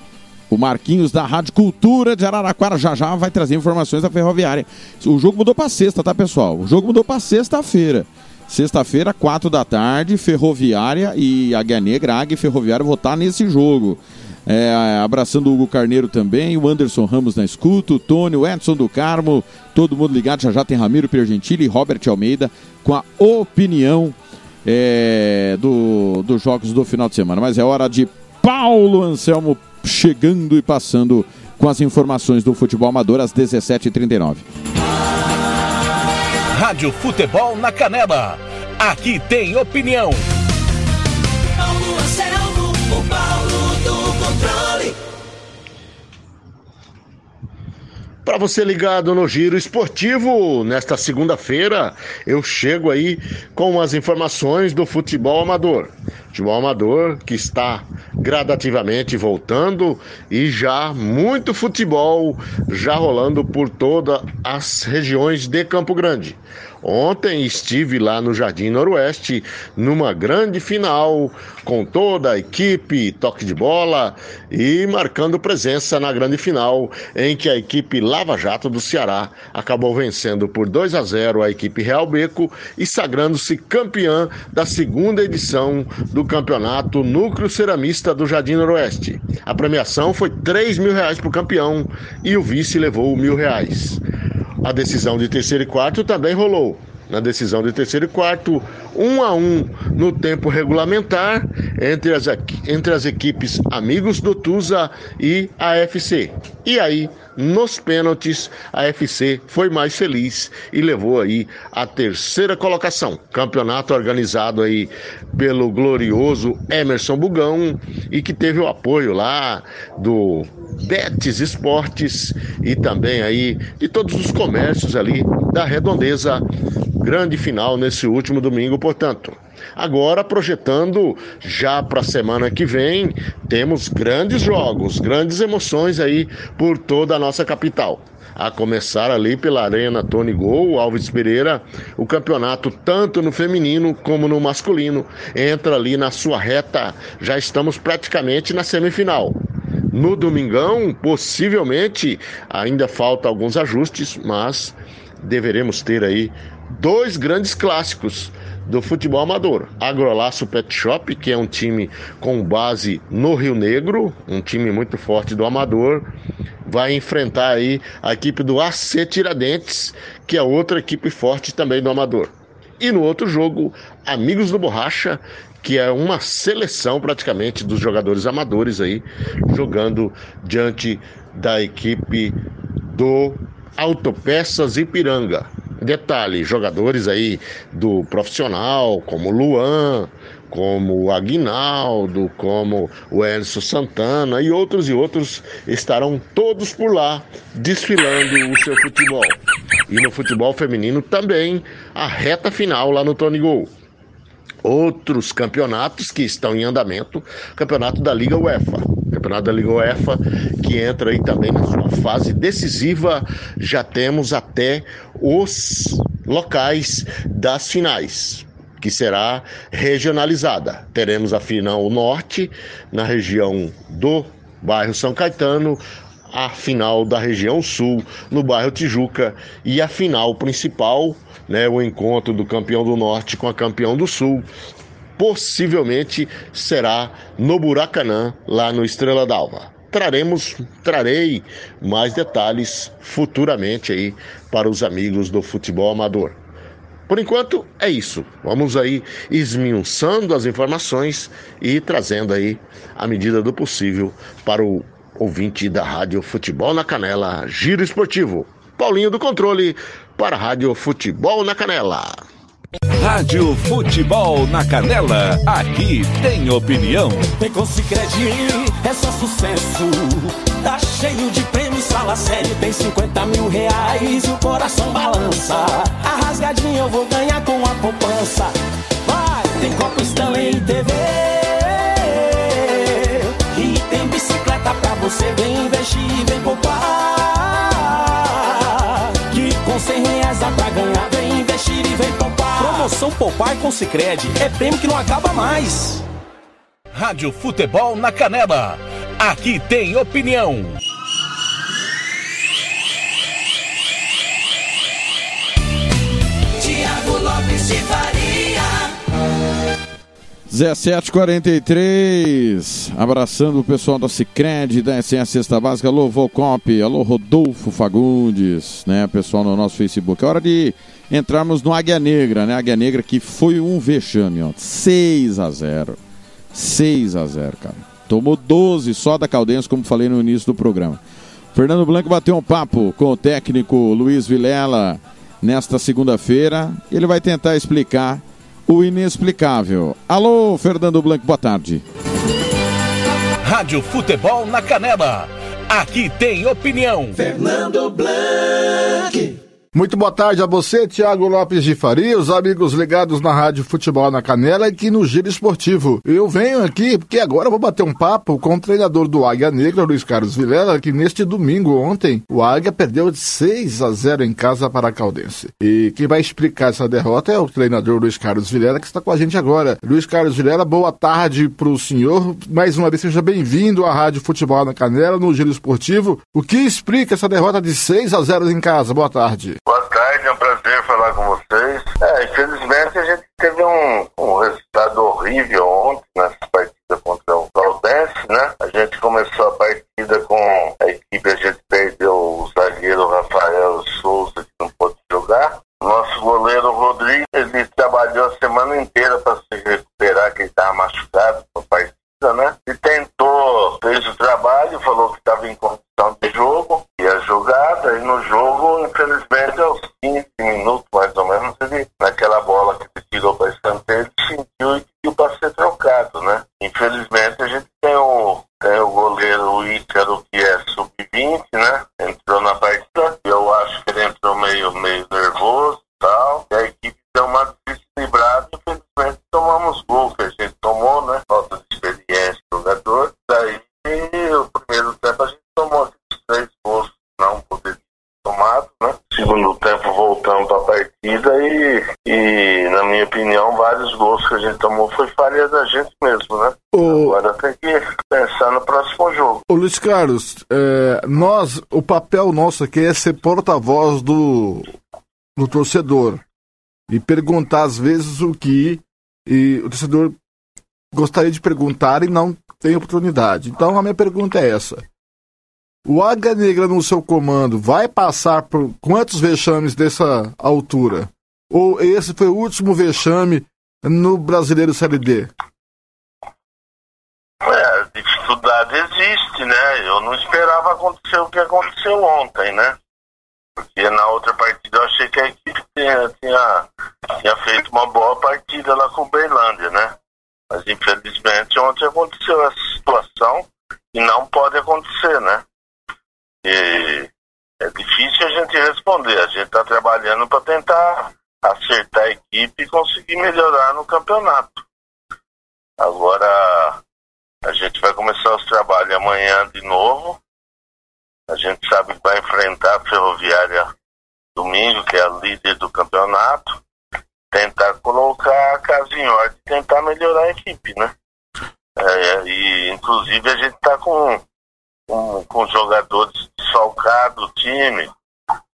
o Marquinhos da Rádio Cultura de Araraquara já já vai trazer informações da Ferroviária. O jogo mudou para sexta, tá, pessoal? O jogo mudou para sexta-feira. Sexta-feira, quatro da tarde, Ferroviária e Águia Negra, e Ferroviária vão estar nesse jogo. É, abraçando o Hugo Carneiro também, o Anderson Ramos na escuta, o Tony, o Edson do Carmo, todo mundo ligado, já já tem Ramiro Piergentili e Robert Almeida com a opinião é, do, dos jogos do final de semana. Mas é hora de Paulo Anselmo chegando e passando com as informações do futebol amador às 17h39. Rádio Futebol na Canela. Aqui tem opinião. Paulo Anselmo, o Paulo Para você ligado no Giro Esportivo, nesta segunda-feira, eu chego aí com as informações do futebol amador. Futebol amador que está gradativamente voltando e já muito futebol já rolando por todas as regiões de Campo Grande. Ontem estive lá no Jardim Noroeste numa grande final com toda a equipe, toque de bola e marcando presença na grande final em que a equipe Lava Jato do Ceará acabou vencendo por 2 a 0 a equipe Real Beco e sagrando-se campeã da segunda edição do campeonato Núcleo Ceramista do Jardim Noroeste. A premiação foi 3 mil reais para o campeão e o vice levou mil reais. A decisão de terceiro e quarto também rolou. Na decisão de terceiro e quarto, um a um no tempo regulamentar entre as, entre as equipes Amigos do Tusa e a FC. E aí, nos pênaltis, a FC foi mais feliz e levou aí a terceira colocação. Campeonato organizado aí pelo glorioso Emerson Bugão e que teve o apoio lá do Betis Esportes e também aí de todos os comércios ali da Redondeza. Grande final nesse último domingo, portanto. Agora, projetando já para a semana que vem, temos grandes jogos, grandes emoções aí por toda a nossa capital. A começar ali pela Arena Tony Gol, Alves Pereira, o campeonato, tanto no feminino como no masculino, entra ali na sua reta. Já estamos praticamente na semifinal. No domingão, possivelmente, ainda falta alguns ajustes, mas deveremos ter aí dois grandes clássicos do futebol amador. Agrolaço Pet Shop, que é um time com base no Rio Negro, um time muito forte do amador, vai enfrentar aí a equipe do AC Tiradentes, que é outra equipe forte também do amador. E no outro jogo, Amigos do Borracha, que é uma seleção praticamente dos jogadores amadores aí, jogando diante da equipe do Autopeças Ipiranga. Detalhe, jogadores aí do profissional, como Luan, como o Aguinaldo, como o Elson Santana e outros e outros estarão todos por lá desfilando o seu futebol. E no futebol feminino também a reta final lá no Tony Gol outros campeonatos que estão em andamento, campeonato da Liga UEFA. Campeonato da Liga UEFA que entra aí também na sua fase decisiva. Já temos até os locais das finais, que será regionalizada. Teremos a final norte na região do bairro São Caetano, a final da região sul no bairro Tijuca e a final principal, né, o encontro do campeão do norte com a campeão do sul, possivelmente será no Buracanã, lá no Estrela d'Alva. Traremos, trarei mais detalhes futuramente aí para os amigos do futebol amador. Por enquanto é isso. Vamos aí esmiuçando as informações e trazendo aí a medida do possível para o ouvinte da Rádio Futebol na Canela, Giro Esportivo. Paulinho do Controle para a Rádio Futebol na Canela. Rádio Futebol na Canela, aqui tem opinião. Com Cicred, é só sucesso. Tá cheio de prêmios, fala sério, tem 50 mil reais e o coração balança. A rasgadinha eu vou ganhar com a poupança. Vai, tem Copa Stanley TV. E tem bicicleta pra você, vem investir, vem poupar. Investir e vem poupar. Promoção Poupar com Cicred é prêmio que não acaba mais. Rádio Futebol na Canela. Aqui tem opinião. Tiago Lopes de Faria. 1743, abraçando o pessoal da Cicred, da SS Cesta Básica, alô Volcop, alô Rodolfo Fagundes, né, pessoal no nosso Facebook. É hora de entrarmos no Águia Negra, né, Águia Negra que foi um vexame, ó, 6 a 0 6 a 0 cara. Tomou 12 só da Caldense, como falei no início do programa. Fernando Blanco bateu um papo com o técnico Luiz Vilela nesta segunda-feira. Ele vai tentar explicar o inexplicável. Alô, Fernando Blanco, boa tarde. Rádio Futebol na Canela. Aqui tem opinião. Fernando Blanc. Muito boa tarde a você, Tiago Lopes de Faria, os amigos ligados na Rádio Futebol na Canela e aqui no Giro Esportivo. Eu venho aqui porque agora vou bater um papo com o treinador do Águia Negra, Luiz Carlos Vilela, que neste domingo, ontem, o Águia perdeu de 6 a 0 em casa para a Caldense. E quem vai explicar essa derrota é o treinador Luiz Carlos Vilela, que está com a gente agora. Luiz Carlos Vilela, boa tarde para o senhor. Mais uma vez, seja bem-vindo à Rádio Futebol na Canela, no Giro Esportivo. O que explica essa derrota de 6 a 0 em casa? Boa tarde. Boa tarde, é um prazer falar com vocês. É, infelizmente a gente teve um, um resultado horrível ontem nessa partida contra o Caldense, né? A gente começou a partida com a equipe, a gente perdeu o zagueiro Rafael Souza, que não pôde jogar. Nosso goleiro Rodrigo, ele trabalhou a semana inteira para se recuperar, que ele estava machucado para a partida, né? E tentou, fez o trabalho, falou que estava em condição de jogo, ia jogada, e no jogo, infelizmente, aos 15 minutos mais ou menos, ele, naquela bola que ele tirou para escanteio, ele sentiu e pediu para ser trocado, né? Infelizmente, a gente tem o, tem o goleiro Ícaro, que é sub-20, né? Entrou na partida, eu acho que ele entrou meio, meio nervoso e tal, e a equipe deu uma desequilibrada, infelizmente tomamos gol que a gente tomou, né? Falta de experiência do jogador, daí o primeiro tempo a gente tomou esses três gols, não poderia ter tomado, né? Segundo tempo voltamos para a partida e, e, na minha opinião, vários gols que a gente tomou foi falha da gente mesmo, né? O... Agora tem que pensar no próximo jogo. Ô Luiz Carlos, é, nós, o papel nosso aqui é ser porta-voz do, do torcedor e perguntar às vezes o que e o torcedor gostaria de perguntar e não tem oportunidade. Então a minha pergunta é essa. O Águia Negra no seu comando vai passar por quantos vexames dessa altura? Ou esse foi o último vexame no Brasileiro Série D? É, existe, né? Eu não esperava acontecer o que aconteceu ontem, né? Porque na outra partida eu achei que a equipe tinha, tinha, tinha feito uma boa partida lá com o Berlândia, né? Mas infelizmente ontem aconteceu essa situação e não pode acontecer, né? E é difícil a gente responder. A gente está trabalhando para tentar acertar a equipe e conseguir melhorar no campeonato. Agora a gente vai começar os trabalhos amanhã de novo. A gente sabe que vai enfrentar a Ferroviária domingo, que é a líder do campeonato. Tentar colocar a casa em ordem, tentar melhorar a equipe, né? É, e inclusive a gente está com, com, com jogadores desfalcados do time.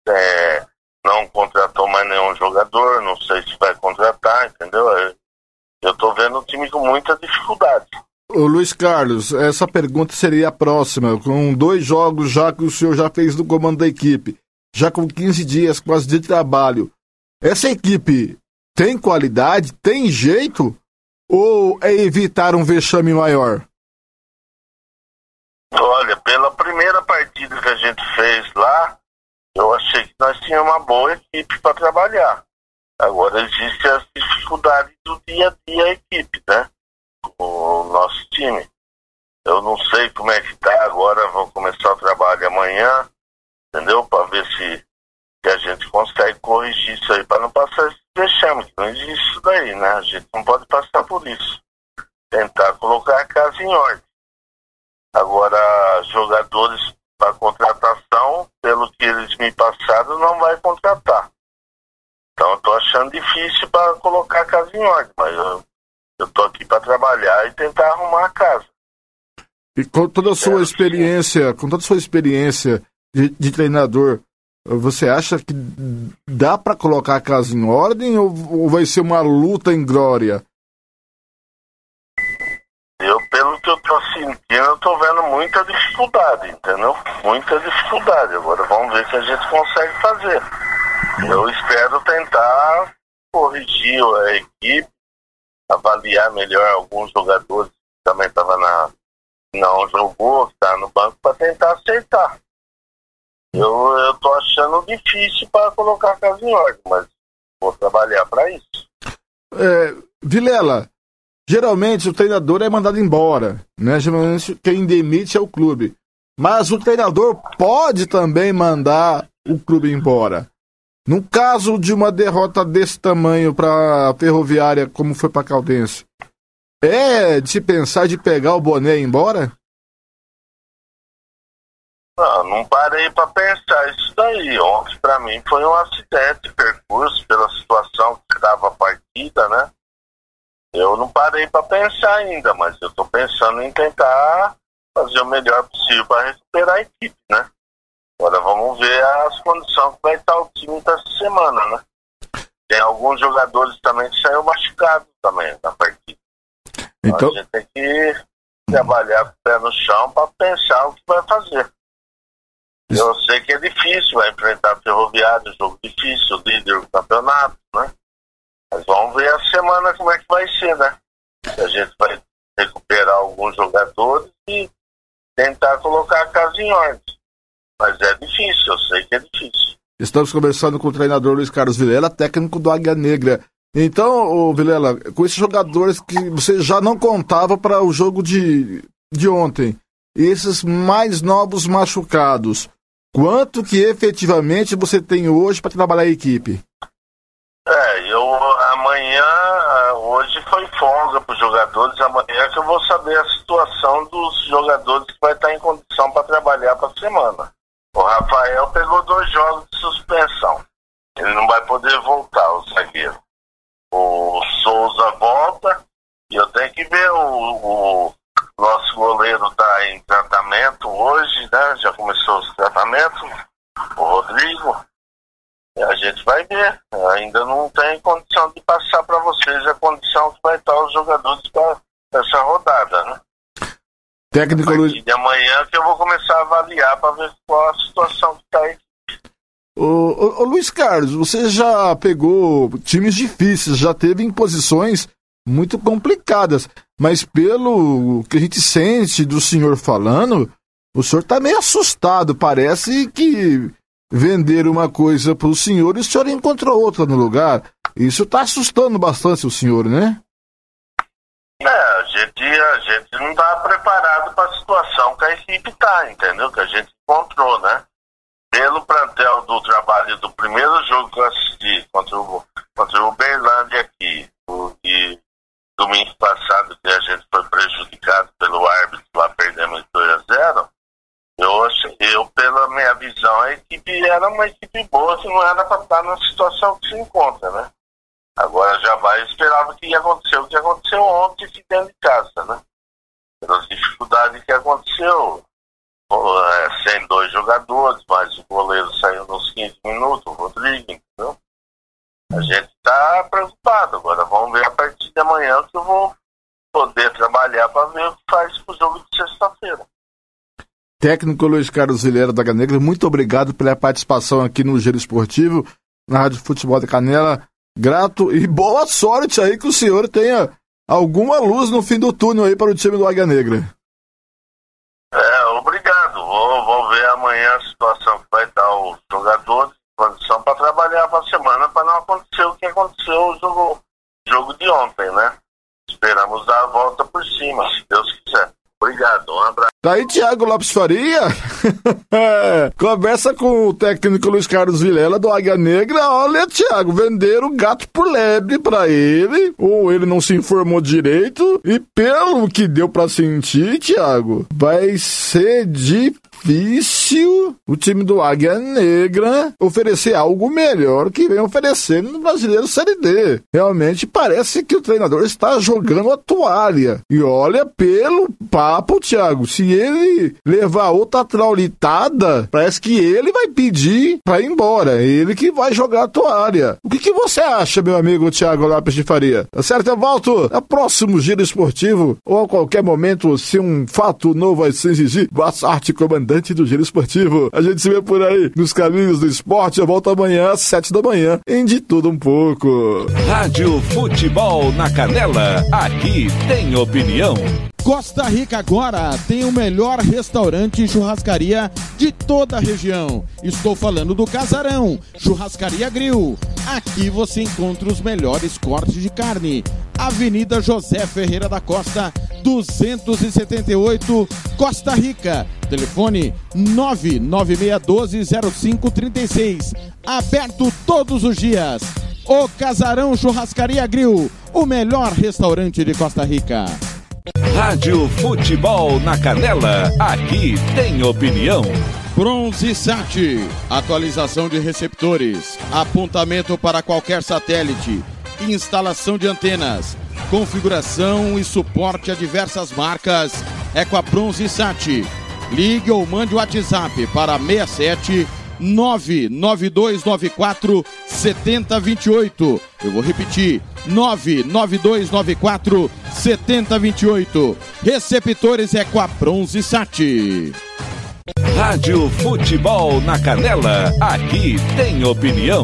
É, não contratou mais nenhum jogador, não sei se vai contratar, entendeu? Eu tô vendo o time com muita dificuldade. Ô Luiz Carlos, essa pergunta seria a próxima. Com dois jogos já que o senhor já fez no comando da equipe, já com 15 dias quase de trabalho, essa equipe tem qualidade, tem jeito? Ou é evitar um vexame maior? Olha, pela primeira partida que a gente fez lá, eu achei que nós tínhamos uma boa equipe para trabalhar. Agora existe as dificuldades do dia a dia a equipe, né? O nosso time. Eu não sei como é que tá agora, vou começar o trabalho amanhã, entendeu? Para ver se, a gente consegue corrigir isso aí, para não passar esse vexame, que não existe isso daí, né? A gente não pode passar por isso. Tentar colocar a casa em ordem. Agora, jogadores para contratação, pelo que eles me passaram, não vai contratar. Então, eu tô achando difícil para colocar a casa em ordem, mas eu, eu tô aqui para trabalhar e tentar arrumar a casa. E com toda a sua experiência, com toda a sua experiência de, de treinador, você acha que dá para colocar a casa em ordem ou, ou vai ser uma luta em glória? Eu, pelo que eu tô sentindo, eu tô vendo muita dificuldade, entendeu? Muita dificuldade. Agora vamos ver se a gente consegue fazer. Eu espero tentar corrigir a equipe, avaliar melhor alguns jogadores que também estavam na. não jogou, que tá no banco, para tentar acertar. Eu, eu tô achando difícil para colocar a casa em ordem, mas vou trabalhar para isso. É, Vilela, geralmente o treinador é mandado embora, né? Geralmente quem demite é o clube. Mas o treinador pode também mandar o clube embora. No caso de uma derrota desse tamanho para a Ferroviária, como foi para Caldense, é de se pensar de pegar o boné e ir embora? Não, não parei para pensar isso daí. Ontem, para mim, foi um acidente de percurso pela situação que estava a partida, né? Eu não parei para pensar ainda, mas eu estou pensando em tentar fazer o melhor possível para recuperar a equipe, né? Agora vamos ver as condições que vai estar o time dessa semana, né? Tem alguns jogadores também que saíram machucados também na partida. Então, a gente tem que trabalhar com o pé no chão para pensar o que vai fazer. Eu sei que é difícil, vai enfrentar o Ferroviário, jogo difícil, líder do campeonato, né? Mas vamos ver a semana como é que vai ser, né? Se a gente vai recuperar alguns jogadores e tentar colocar a casa em ordem. Mas é difícil, eu sei que é difícil. Estamos conversando com o treinador Luiz Carlos Vilela, técnico do Águia Negra. Então, Vilela, com esses jogadores que você já não contava para o jogo de, de ontem, esses mais novos machucados, quanto que efetivamente você tem hoje para trabalhar a equipe? É, eu amanhã, hoje foi folga para os jogadores, amanhã que eu vou saber a situação dos jogadores que vai estar em condição para trabalhar para a semana. O Rafael pegou dois jogos de suspensão. Ele não vai poder voltar, o zagueiro. O Souza volta e eu tenho que ver o, o nosso goleiro está em tratamento hoje, né? Já começou os tratamentos. O Rodrigo. E a gente vai ver. Ainda não tem condição de passar para vocês a condição que vai estar os jogadores para essa rodada, né? Técnico Luiz. de amanhã que eu vou começar a avaliar para ver qual a situação que está aí. Ô, ô, ô, Luiz Carlos, você já pegou times difíceis, já teve em posições muito complicadas, mas pelo que a gente sente do senhor falando, o senhor está meio assustado. Parece que vender uma coisa para o senhor e o senhor encontrou outra no lugar. Isso está assustando bastante o senhor, né? É, gente, a gente não está preparado para a situação que a equipe está, entendeu? Que a gente encontrou, né? Pelo plantel do trabalho do primeiro jogo que eu assisti contra o, contra o Berlândia aqui, o, e domingo passado que a gente foi prejudicado pelo árbitro, lá perdemos 2 a 0 eu, eu, pela minha visão, a equipe era uma equipe boa que não era para estar na situação que se encontra, né? Agora jamais esperava que ia acontecer o que aconteceu ontem aqui dentro de casa, né? Pelas dificuldades que aconteceu. É, sem dois jogadores, mas o goleiro saiu nos 15 minutos, o Rodrigo, entendeu? A gente está preocupado. Agora vamos ver a partir de amanhã que eu vou poder trabalhar para ver o que faz para o jogo de sexta-feira. Técnico Luiz Carlos Vilheira da Negra, muito obrigado pela participação aqui no Giro Esportivo, na Rádio Futebol da Canela grato e boa sorte aí que o senhor tenha alguma luz no fim do túnel aí para o time do Águia Negra. É, obrigado. Vou, vou ver amanhã a situação que vai dar os jogadores condição para trabalhar para a semana para não acontecer o que aconteceu no jogo, jogo de ontem, né? Esperamos dar a volta por cima, se Deus quiser. Obrigado, um abraço. Daí, tá Thiago Lopes Faria conversa com o técnico Luiz Carlos Vilela do Águia Negra. Olha, Thiago, venderam gato por lebre para ele, ou ele não se informou direito, e pelo que deu para sentir, Thiago, vai ser difícil difícil o time do Águia Negra oferecer algo melhor que vem oferecendo no Brasileiro Série D. Realmente parece que o treinador está jogando a toalha. E olha, pelo papo, Thiago, se ele levar outra traulitada, parece que ele vai pedir para ir embora. Ele que vai jogar a toalha. O que, que você acha, meu amigo Thiago Lopes de Faria? Tá certo? Eu volto a próximo giro esportivo ou a qualquer momento, se um fato novo se exigir, boa sorte, comandante comandante do Giro Esportivo. A gente se vê por aí nos caminhos do esporte. Eu volto amanhã às sete da manhã em De Tudo Um Pouco. Rádio Futebol na Canela. Aqui tem opinião. Costa Rica agora tem o melhor restaurante e churrascaria de toda a região. Estou falando do Casarão, Churrascaria Grill. Aqui você encontra os melhores cortes de carne Avenida José Ferreira da Costa, 278, Costa Rica. Telefone 996120536. Aberto todos os dias. O Casarão Churrascaria Grill, o melhor restaurante de Costa Rica. Rádio Futebol na Canela, aqui tem opinião. Bronze Sat, atualização de receptores, apontamento para qualquer satélite, instalação de antenas, configuração e suporte a diversas marcas. É com a Bronze Sat. Ligue ou mande o WhatsApp para 67 99294 7028. Eu vou repetir: 99294 7028. Receptores é com a Bronze Sat. Rádio Futebol na Canela, aqui tem opinião.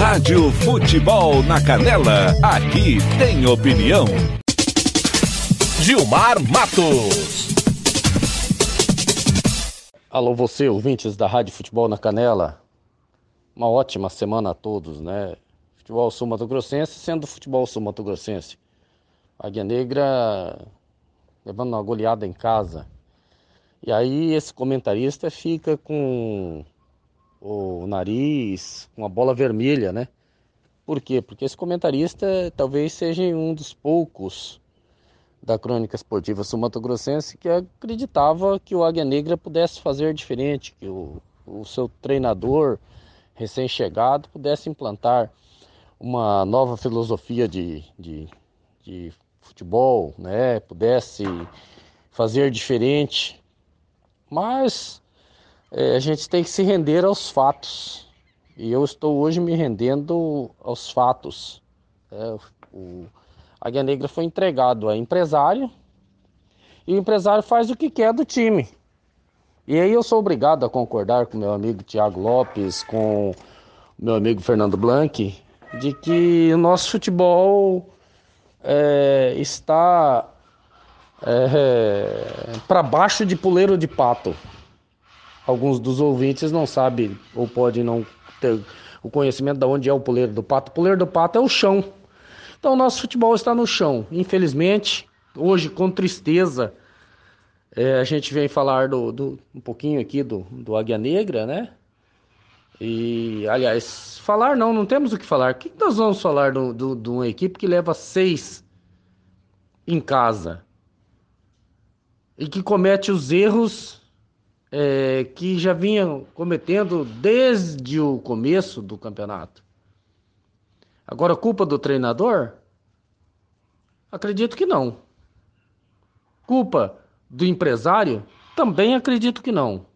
Rádio Futebol na Canela, aqui tem opinião. Gilmar Matos. Alô, você, ouvintes da Rádio Futebol na Canela. Uma ótima semana a todos, né? Futebol sul-mato-grossense sendo futebol sul-mato-grossense. Águia Negra levando uma goleada em casa. E aí esse comentarista fica com o nariz, com bola vermelha, né? Por quê? Porque esse comentarista talvez seja um dos poucos da crônica esportiva sul-mato-grossense que acreditava que o Águia Negra pudesse fazer diferente, que o, o seu treinador recém-chegado pudesse implantar uma nova filosofia de, de, de futebol, né? Pudesse fazer diferente. Mas é, a gente tem que se render aos fatos. E eu estou hoje me rendendo aos fatos. É, o Águia Negra foi entregado a empresário e o empresário faz o que quer do time. E aí eu sou obrigado a concordar com meu amigo Tiago Lopes, com meu amigo Fernando Blanc, de que o nosso futebol é, está é, para baixo de puleiro de pato alguns dos ouvintes não sabem ou podem não ter o conhecimento de onde é o puleiro do pato. O puleiro do pato é o chão. Então, o nosso futebol está no chão. Infelizmente, hoje, com tristeza, é, a gente vem falar do, do, um pouquinho aqui do, do Águia Negra, né? E, aliás, falar não, não temos o que falar. O que nós vamos falar de do, uma equipe que leva seis em casa e que comete os erros é, que já vinham cometendo desde o começo do campeonato. Agora, culpa do treinador? Acredito que não. Culpa do empresário? Também acredito que não.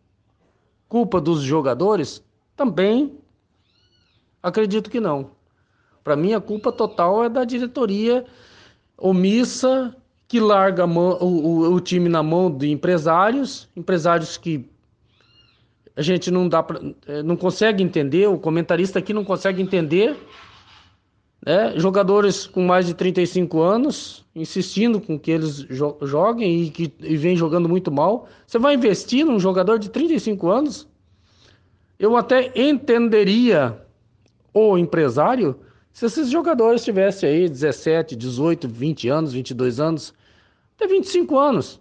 Culpa dos jogadores? Também acredito que não. Para mim, a culpa total é da diretoria omissa que larga mão, o, o, time na mão de empresários, empresários que a gente não dá pra, eh, não consegue entender, o comentarista aqui não consegue entender, né? Jogadores com mais de 35 anos insistindo com que eles jo joguem e que e vem jogando muito mal. Você vai investir num jogador de 35 anos? Eu até entenderia o empresário se esses jogadores tivessem aí 17, 18, 20 anos, 22 anos, até 25 anos.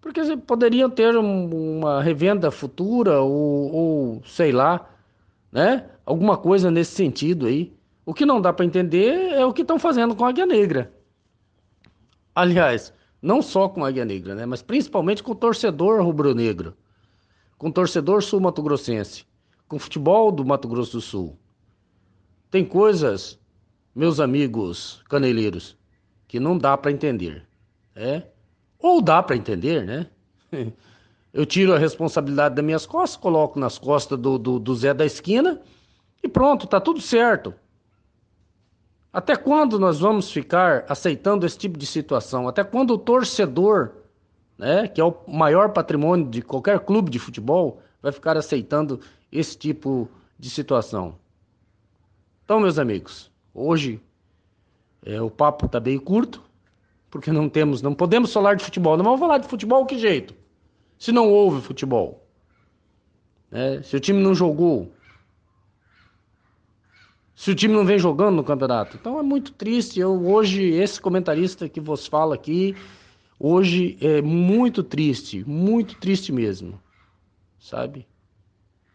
Porque poderiam ter uma revenda futura ou, ou, sei lá, né? Alguma coisa nesse sentido aí. O que não dá para entender é o que estão fazendo com a Águia Negra. Aliás, não só com a Águia Negra, né? Mas principalmente com o torcedor rubro-negro. Com o torcedor sul-mato-grossense. Com o futebol do Mato Grosso do Sul. Tem coisas, meus amigos caneleiros, que não dá para entender. É? Ou dá para entender, né? Eu tiro a responsabilidade das minhas costas, coloco nas costas do, do, do Zé da esquina e pronto, tá tudo certo. Até quando nós vamos ficar aceitando esse tipo de situação? Até quando o torcedor, né, que é o maior patrimônio de qualquer clube de futebol, vai ficar aceitando esse tipo de situação? Então, meus amigos, hoje é, o papo está bem curto, porque não temos, não podemos falar de futebol. Não vamos falar de futebol que jeito? Se não houve futebol, né? se o time não jogou, se o time não vem jogando no campeonato. Então é muito triste. Eu hoje esse comentarista que vos fala aqui hoje é muito triste, muito triste mesmo, sabe?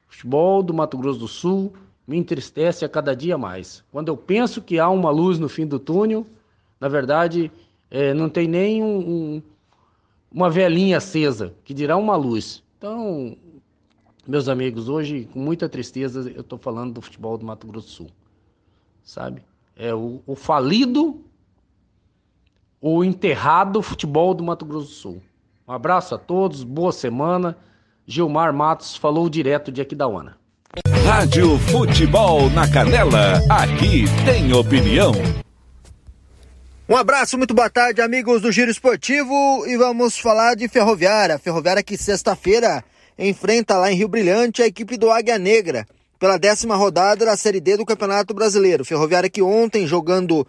O futebol do Mato Grosso do Sul me entristece a cada dia mais. Quando eu penso que há uma luz no fim do túnel, na verdade é, não tem nem um, um, uma velhinha acesa, que dirá uma luz. Então, meus amigos, hoje com muita tristeza eu estou falando do futebol do Mato Grosso do Sul sabe? É o, o falido ou enterrado futebol do Mato Grosso do Sul. Um abraço a todos, boa semana. Gilmar Matos falou direto de Aquidauana. Rádio Futebol na Canela, aqui tem opinião. Um abraço, muito boa tarde, amigos do Giro Esportivo, e vamos falar de Ferroviária. Ferroviária que sexta-feira enfrenta lá em Rio Brilhante a equipe do Águia Negra pela décima rodada da Série D do Campeonato Brasileiro. Ferroviária que ontem, jogando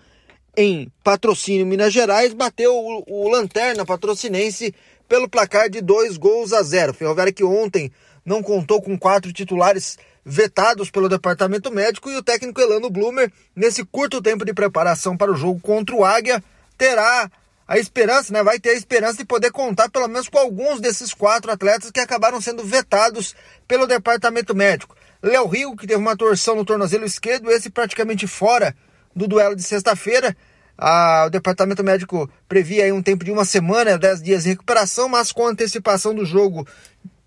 em patrocínio Minas Gerais, bateu o, o Lanterna patrocinense pelo placar de dois gols a zero. Ferroviária que ontem não contou com quatro titulares vetados pelo departamento médico e o técnico Elano Blumer, nesse curto tempo de preparação para o jogo contra o Águia, terá a esperança, né? Vai ter a esperança de poder contar pelo menos com alguns desses quatro atletas que acabaram sendo vetados pelo departamento médico. Léo Rio, que teve uma torção no tornozelo esquerdo, esse praticamente fora do duelo de sexta-feira. Ah, o departamento médico previa aí um tempo de uma semana, dez dias de recuperação, mas com antecipação do jogo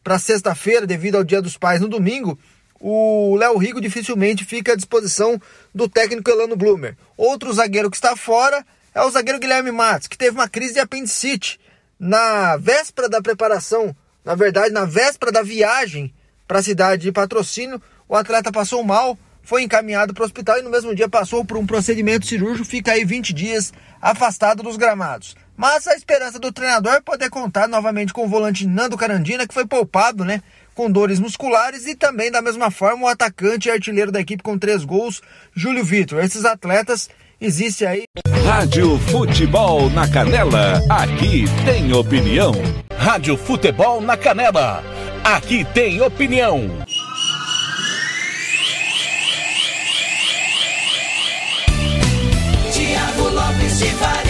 para sexta-feira, devido ao Dia dos Pais no domingo, o Léo Rigo dificilmente fica à disposição do técnico Elano Blumer. Outro zagueiro que está fora é o zagueiro Guilherme Matos, que teve uma crise de apendicite na véspera da preparação, na verdade, na véspera da viagem para a cidade de patrocínio. O atleta passou mal, foi encaminhado para o hospital e no mesmo dia passou por um procedimento cirúrgico, fica aí 20 dias afastado dos gramados. Mas a esperança do treinador é poder contar novamente com o volante Nando Carandina, que foi poupado, né? Com dores musculares e também, da mesma forma, o atacante e artilheiro da equipe com três gols, Júlio Vitor. Esses atletas existem aí. Rádio Futebol na Canela, aqui tem opinião. Rádio Futebol na Canela Aqui tem opinião. Tiago Lopes de Faria.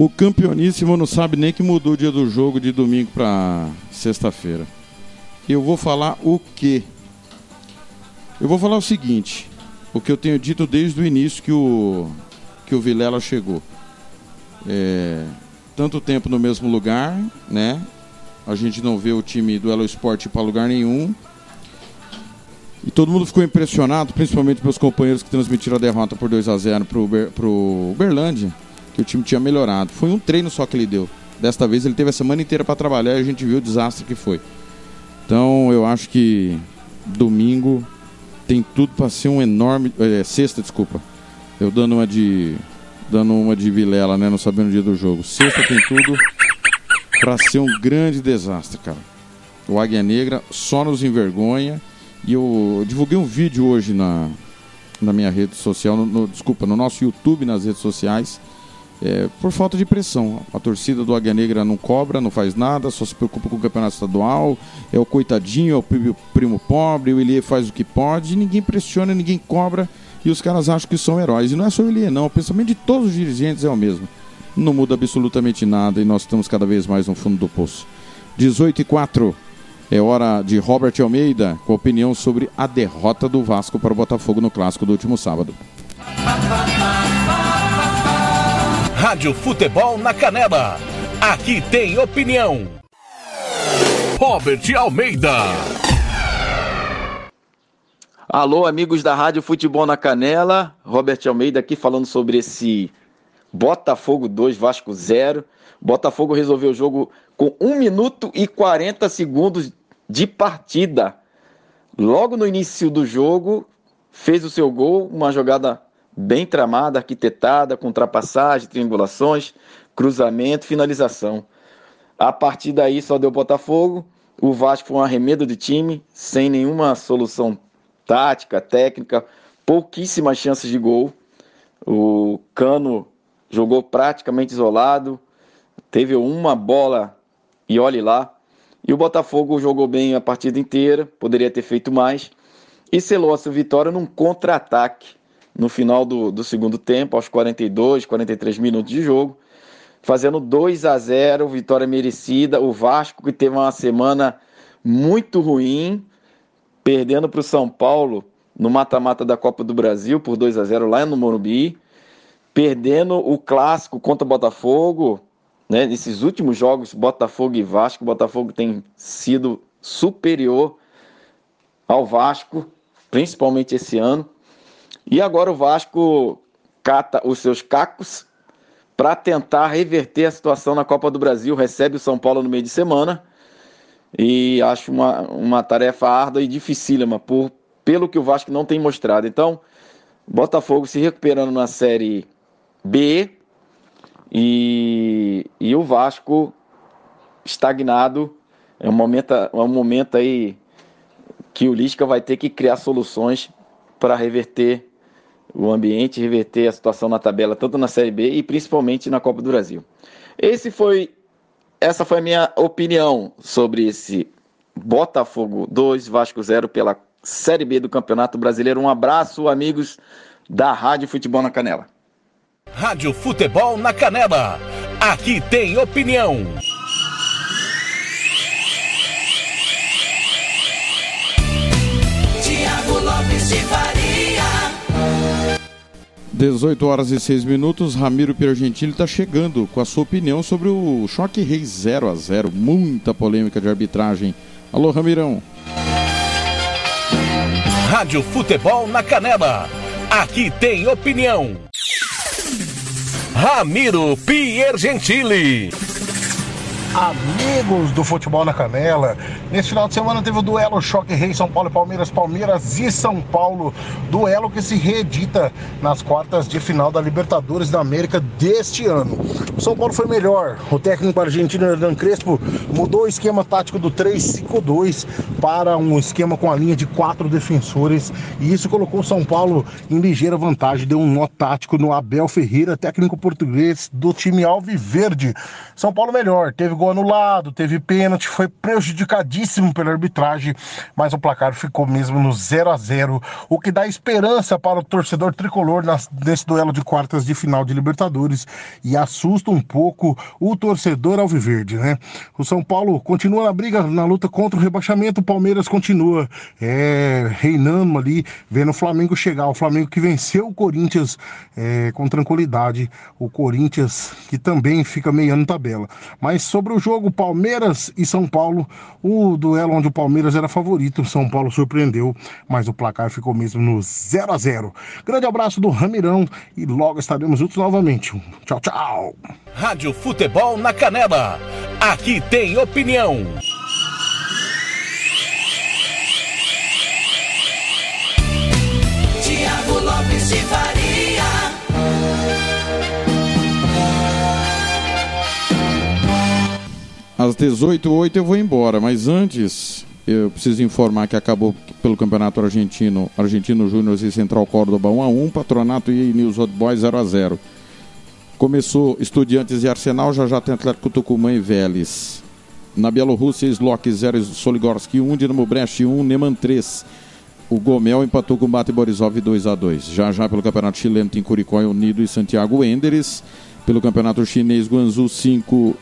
O campeoníssimo não sabe nem que mudou o dia do jogo de domingo para sexta-feira. Eu vou falar o quê? Eu vou falar o seguinte: o que eu tenho dito desde o início que o, que o Vilela chegou. É, tanto tempo no mesmo lugar, né? A gente não vê o time do Elo Sport para lugar nenhum. E todo mundo ficou impressionado, principalmente pelos companheiros que transmitiram a derrota por 2 a 0 para o Uberlândia, que o time tinha melhorado. Foi um treino só que ele deu. Desta vez ele teve a semana inteira para trabalhar e a gente viu o desastre que foi. Então eu acho que domingo tem tudo para ser um enorme. É, sexta, desculpa. Eu dando uma de. Dando uma de Vilela, né? Não sabendo o dia do jogo. Sexta tem tudo para ser um grande desastre, cara. O Águia Negra só nos envergonha. E eu divulguei um vídeo hoje na, na minha rede social, no, no, desculpa, no nosso YouTube, nas redes sociais, é, por falta de pressão. A torcida do Águia Negra não cobra, não faz nada, só se preocupa com o campeonato estadual, é o coitadinho, é o primo, pobre, o Elie faz o que pode, ninguém pressiona, ninguém cobra, e os caras acham que são heróis. E não é só o Elie, não, o pensamento de todos os dirigentes é o mesmo. Não muda absolutamente nada e nós estamos cada vez mais no fundo do poço. 18 e 4. É hora de Robert Almeida com opinião sobre a derrota do Vasco para o Botafogo no clássico do último sábado. Rádio Futebol na Canela. Aqui tem opinião. Robert Almeida. Alô, amigos da Rádio Futebol na Canela. Robert Almeida aqui falando sobre esse Botafogo 2, Vasco 0. Botafogo resolveu o jogo com 1 minuto e 40 segundos de partida. Logo no início do jogo, fez o seu gol, uma jogada bem tramada, arquitetada, com ultrapassagem, triangulações, cruzamento, finalização. A partir daí só deu Botafogo. O Vasco foi um arremedo de time, sem nenhuma solução tática, técnica, pouquíssimas chances de gol. O Cano jogou praticamente isolado, teve uma bola e olhe lá. E o Botafogo jogou bem a partida inteira, poderia ter feito mais. E selou a sua vitória num contra-ataque no final do, do segundo tempo, aos 42, 43 minutos de jogo, fazendo 2 a 0, vitória merecida. O Vasco, que teve uma semana muito ruim, perdendo para o São Paulo no mata-mata da Copa do Brasil por 2 a 0 lá no Morumbi, perdendo o clássico contra o Botafogo, né? Nesses últimos jogos, Botafogo e Vasco, Botafogo tem sido superior ao Vasco, principalmente esse ano. E agora o Vasco cata os seus cacos para tentar reverter a situação na Copa do Brasil. Recebe o São Paulo no meio de semana. E acho uma, uma tarefa árdua e dificílima, por, pelo que o Vasco não tem mostrado. Então, Botafogo se recuperando na Série B e, e o Vasco estagnado. É um momento, é um momento aí que o Lisca vai ter que criar soluções para reverter o ambiente, reverter a situação na tabela, tanto na Série B e principalmente na Copa do Brasil. Esse foi, essa foi a minha opinião sobre esse Botafogo 2, Vasco 0 pela Série B do Campeonato Brasileiro. Um abraço, amigos da Rádio Futebol na Canela. Rádio Futebol na Canela. Aqui tem opinião. Tiago Lopes de. 18 horas e 6 minutos, Ramiro Piergentili está chegando com a sua opinião sobre o Choque Reis 0 a 0 Muita polêmica de arbitragem. Alô, Ramirão. Rádio Futebol na Canela. Aqui tem opinião. Ramiro Piergentili. Amigos do Futebol na Canela, nesse final de semana teve o duelo Choque Rei São Paulo e Palmeiras, Palmeiras e São Paulo, duelo que se reedita nas quartas de final da Libertadores da América deste ano. O São Paulo foi melhor, o técnico argentino Hernan Crespo mudou o esquema tático do 3-5-2 para um esquema com a linha de quatro defensores e isso colocou o São Paulo em ligeira vantagem, deu um nó tático no Abel Ferreira, técnico português do time Alviverde. São Paulo melhor, teve gol anulado, teve pênalti, foi prejudicadíssimo pela arbitragem, mas o placar ficou mesmo no 0 a 0 o que dá esperança para o torcedor tricolor nas, nesse duelo de quartas de final de Libertadores e assusta um pouco o torcedor alviverde, né? O São Paulo continua na briga, na luta contra o rebaixamento, o Palmeiras continua é, reinando ali, vendo o Flamengo chegar, o Flamengo que venceu o Corinthians é, com tranquilidade, o Corinthians que também fica meiando tabela, mas sobre Sobre o jogo Palmeiras e São Paulo, o duelo onde o Palmeiras era favorito, o São Paulo surpreendeu, mas o placar ficou mesmo no 0 a 0 Grande abraço do Ramirão e logo estaremos juntos novamente. Tchau, tchau. Rádio Futebol na Canela. Aqui tem opinião. Tiago Lopes de Faria. Às 18h08 eu vou embora, mas antes eu preciso informar que acabou pelo Campeonato Argentino, Argentino Júnior e Central Córdoba 1x1, Patronato e News Old Boys 0x0. Começou Estudiantes e Arsenal, já já tem Atlético Tucumã e Vélez. Na Bielorrússia, Slok 0, Soligorski 1, Dinamo Brest 1, Neman 3. O Gomel empatou com o Bate Borisov 2 a 2 Já já pelo Campeonato Chileno tem Curicó Unido e Santiago Enderes. Pelo Campeonato Chinês, Guangzhou 5,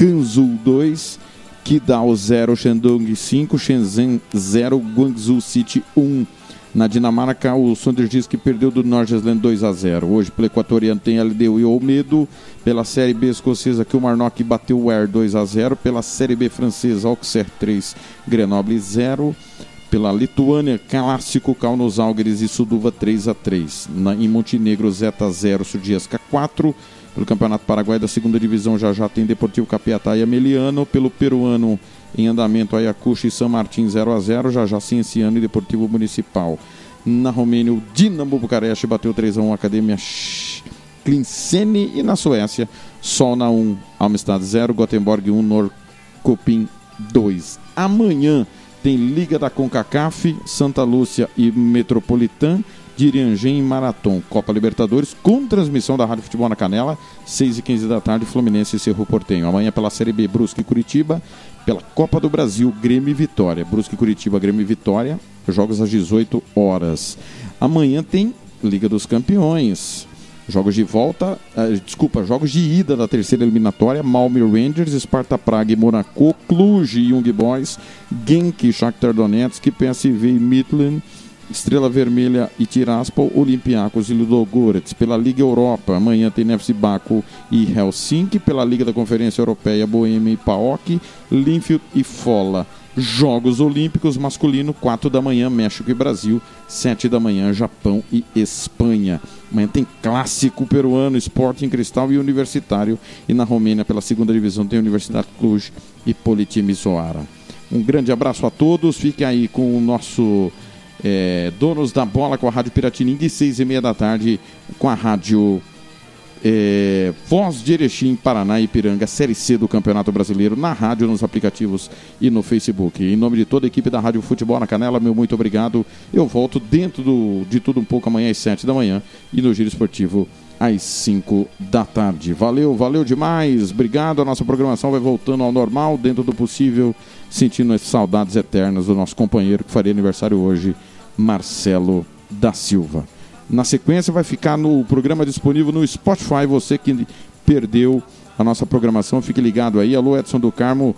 Kanzu 2, Kidao 0, Shandong 5, Shenzhen 0, Guangzhou City 1. Na Dinamarca, o Sondergisk perdeu do Norgesland 2 a 0. Hoje, pelo equatoriano, tem LDU e Olmedo. Pela Série B escocesa, Kilmarnock bateu o Air 2 a 0. Pela Série B francesa, Auxerre 3, Grenoble 0. Pela Lituânia, Clássico, Kaunos Algeres e Suduva 3 a 3. Na, em Montenegro, Zeta 0, Sudieska 4. Pelo Campeonato Paraguai da segunda divisão já já tem Deportivo Capiatá e Ameliano. Pelo peruano em andamento Ayacucho e São Martin 0 a 0 já já Cienciano e Deportivo Municipal. Na Romênia, o Dinamo Bucareste bateu 3 a 1 Academia Klinsene e na Suécia, Solna 1, Almstad 0, Gothenburg 1, Norrköping 2. Amanhã tem Liga da CONCACAF, Santa Lúcia e Metropolitan, Diriangem e Marathon. Copa Libertadores com transmissão da Rádio Futebol na Canela, 6 e 15 da tarde, Fluminense e Cerro Portenho. Amanhã pela Série B, Brusque e Curitiba, pela Copa do Brasil, Grêmio e Vitória. Brusque e Curitiba, Grêmio e Vitória, jogos às 18 horas. Amanhã tem Liga dos Campeões. Jogos de volta, uh, desculpa, jogos de ida da terceira eliminatória, Malmö Rangers, Sparta Praga e Monaco, Cluj e Young Boys, Genk, Shakhtar Donetsk, PSV e Midland, Estrela Vermelha e Tiraspol, Olympiacos e Ludogorets. Pela Liga Europa, amanhã tem Nefs Baku e Helsinki. Pela Liga da Conferência Europeia, Boêmia e Paok, Linfield e Fola. Jogos Olímpicos masculino, 4 da manhã, México e Brasil, 7 da manhã, Japão e Espanha. Amanhã tem clássico peruano, Sporting Cristal e Universitário. E na Romênia, pela segunda divisão, tem Universidade Cluj e Politime Soara. Um grande abraço a todos. Fique aí com o nosso é, Donos da Bola com a Rádio Piratininga e seis e meia da tarde com a Rádio é, Voz de Erechim, Paraná e Ipiranga, Série C do Campeonato Brasileiro, na rádio, nos aplicativos e no Facebook. Em nome de toda a equipe da Rádio Futebol na Canela, meu muito obrigado. Eu volto dentro do, de tudo um pouco amanhã às 7 da manhã e no Giro Esportivo às 5 da tarde. Valeu, valeu demais. Obrigado. A nossa programação vai voltando ao normal, dentro do possível, sentindo as saudades eternas do nosso companheiro que faria aniversário hoje, Marcelo da Silva. Na sequência vai ficar no programa disponível no Spotify. Você que perdeu a nossa programação, fique ligado aí. Alô, Edson do Carmo,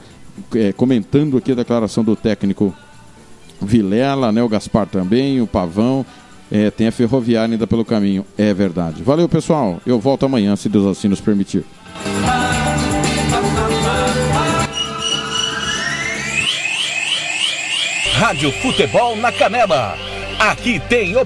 é, comentando aqui a declaração do técnico Vilela, né? O Gaspar também, o Pavão. É, tem a Ferroviária ainda pelo caminho. É verdade. Valeu, pessoal. Eu volto amanhã, se Deus assim nos permitir. Rádio Futebol na Canela. Aqui tem.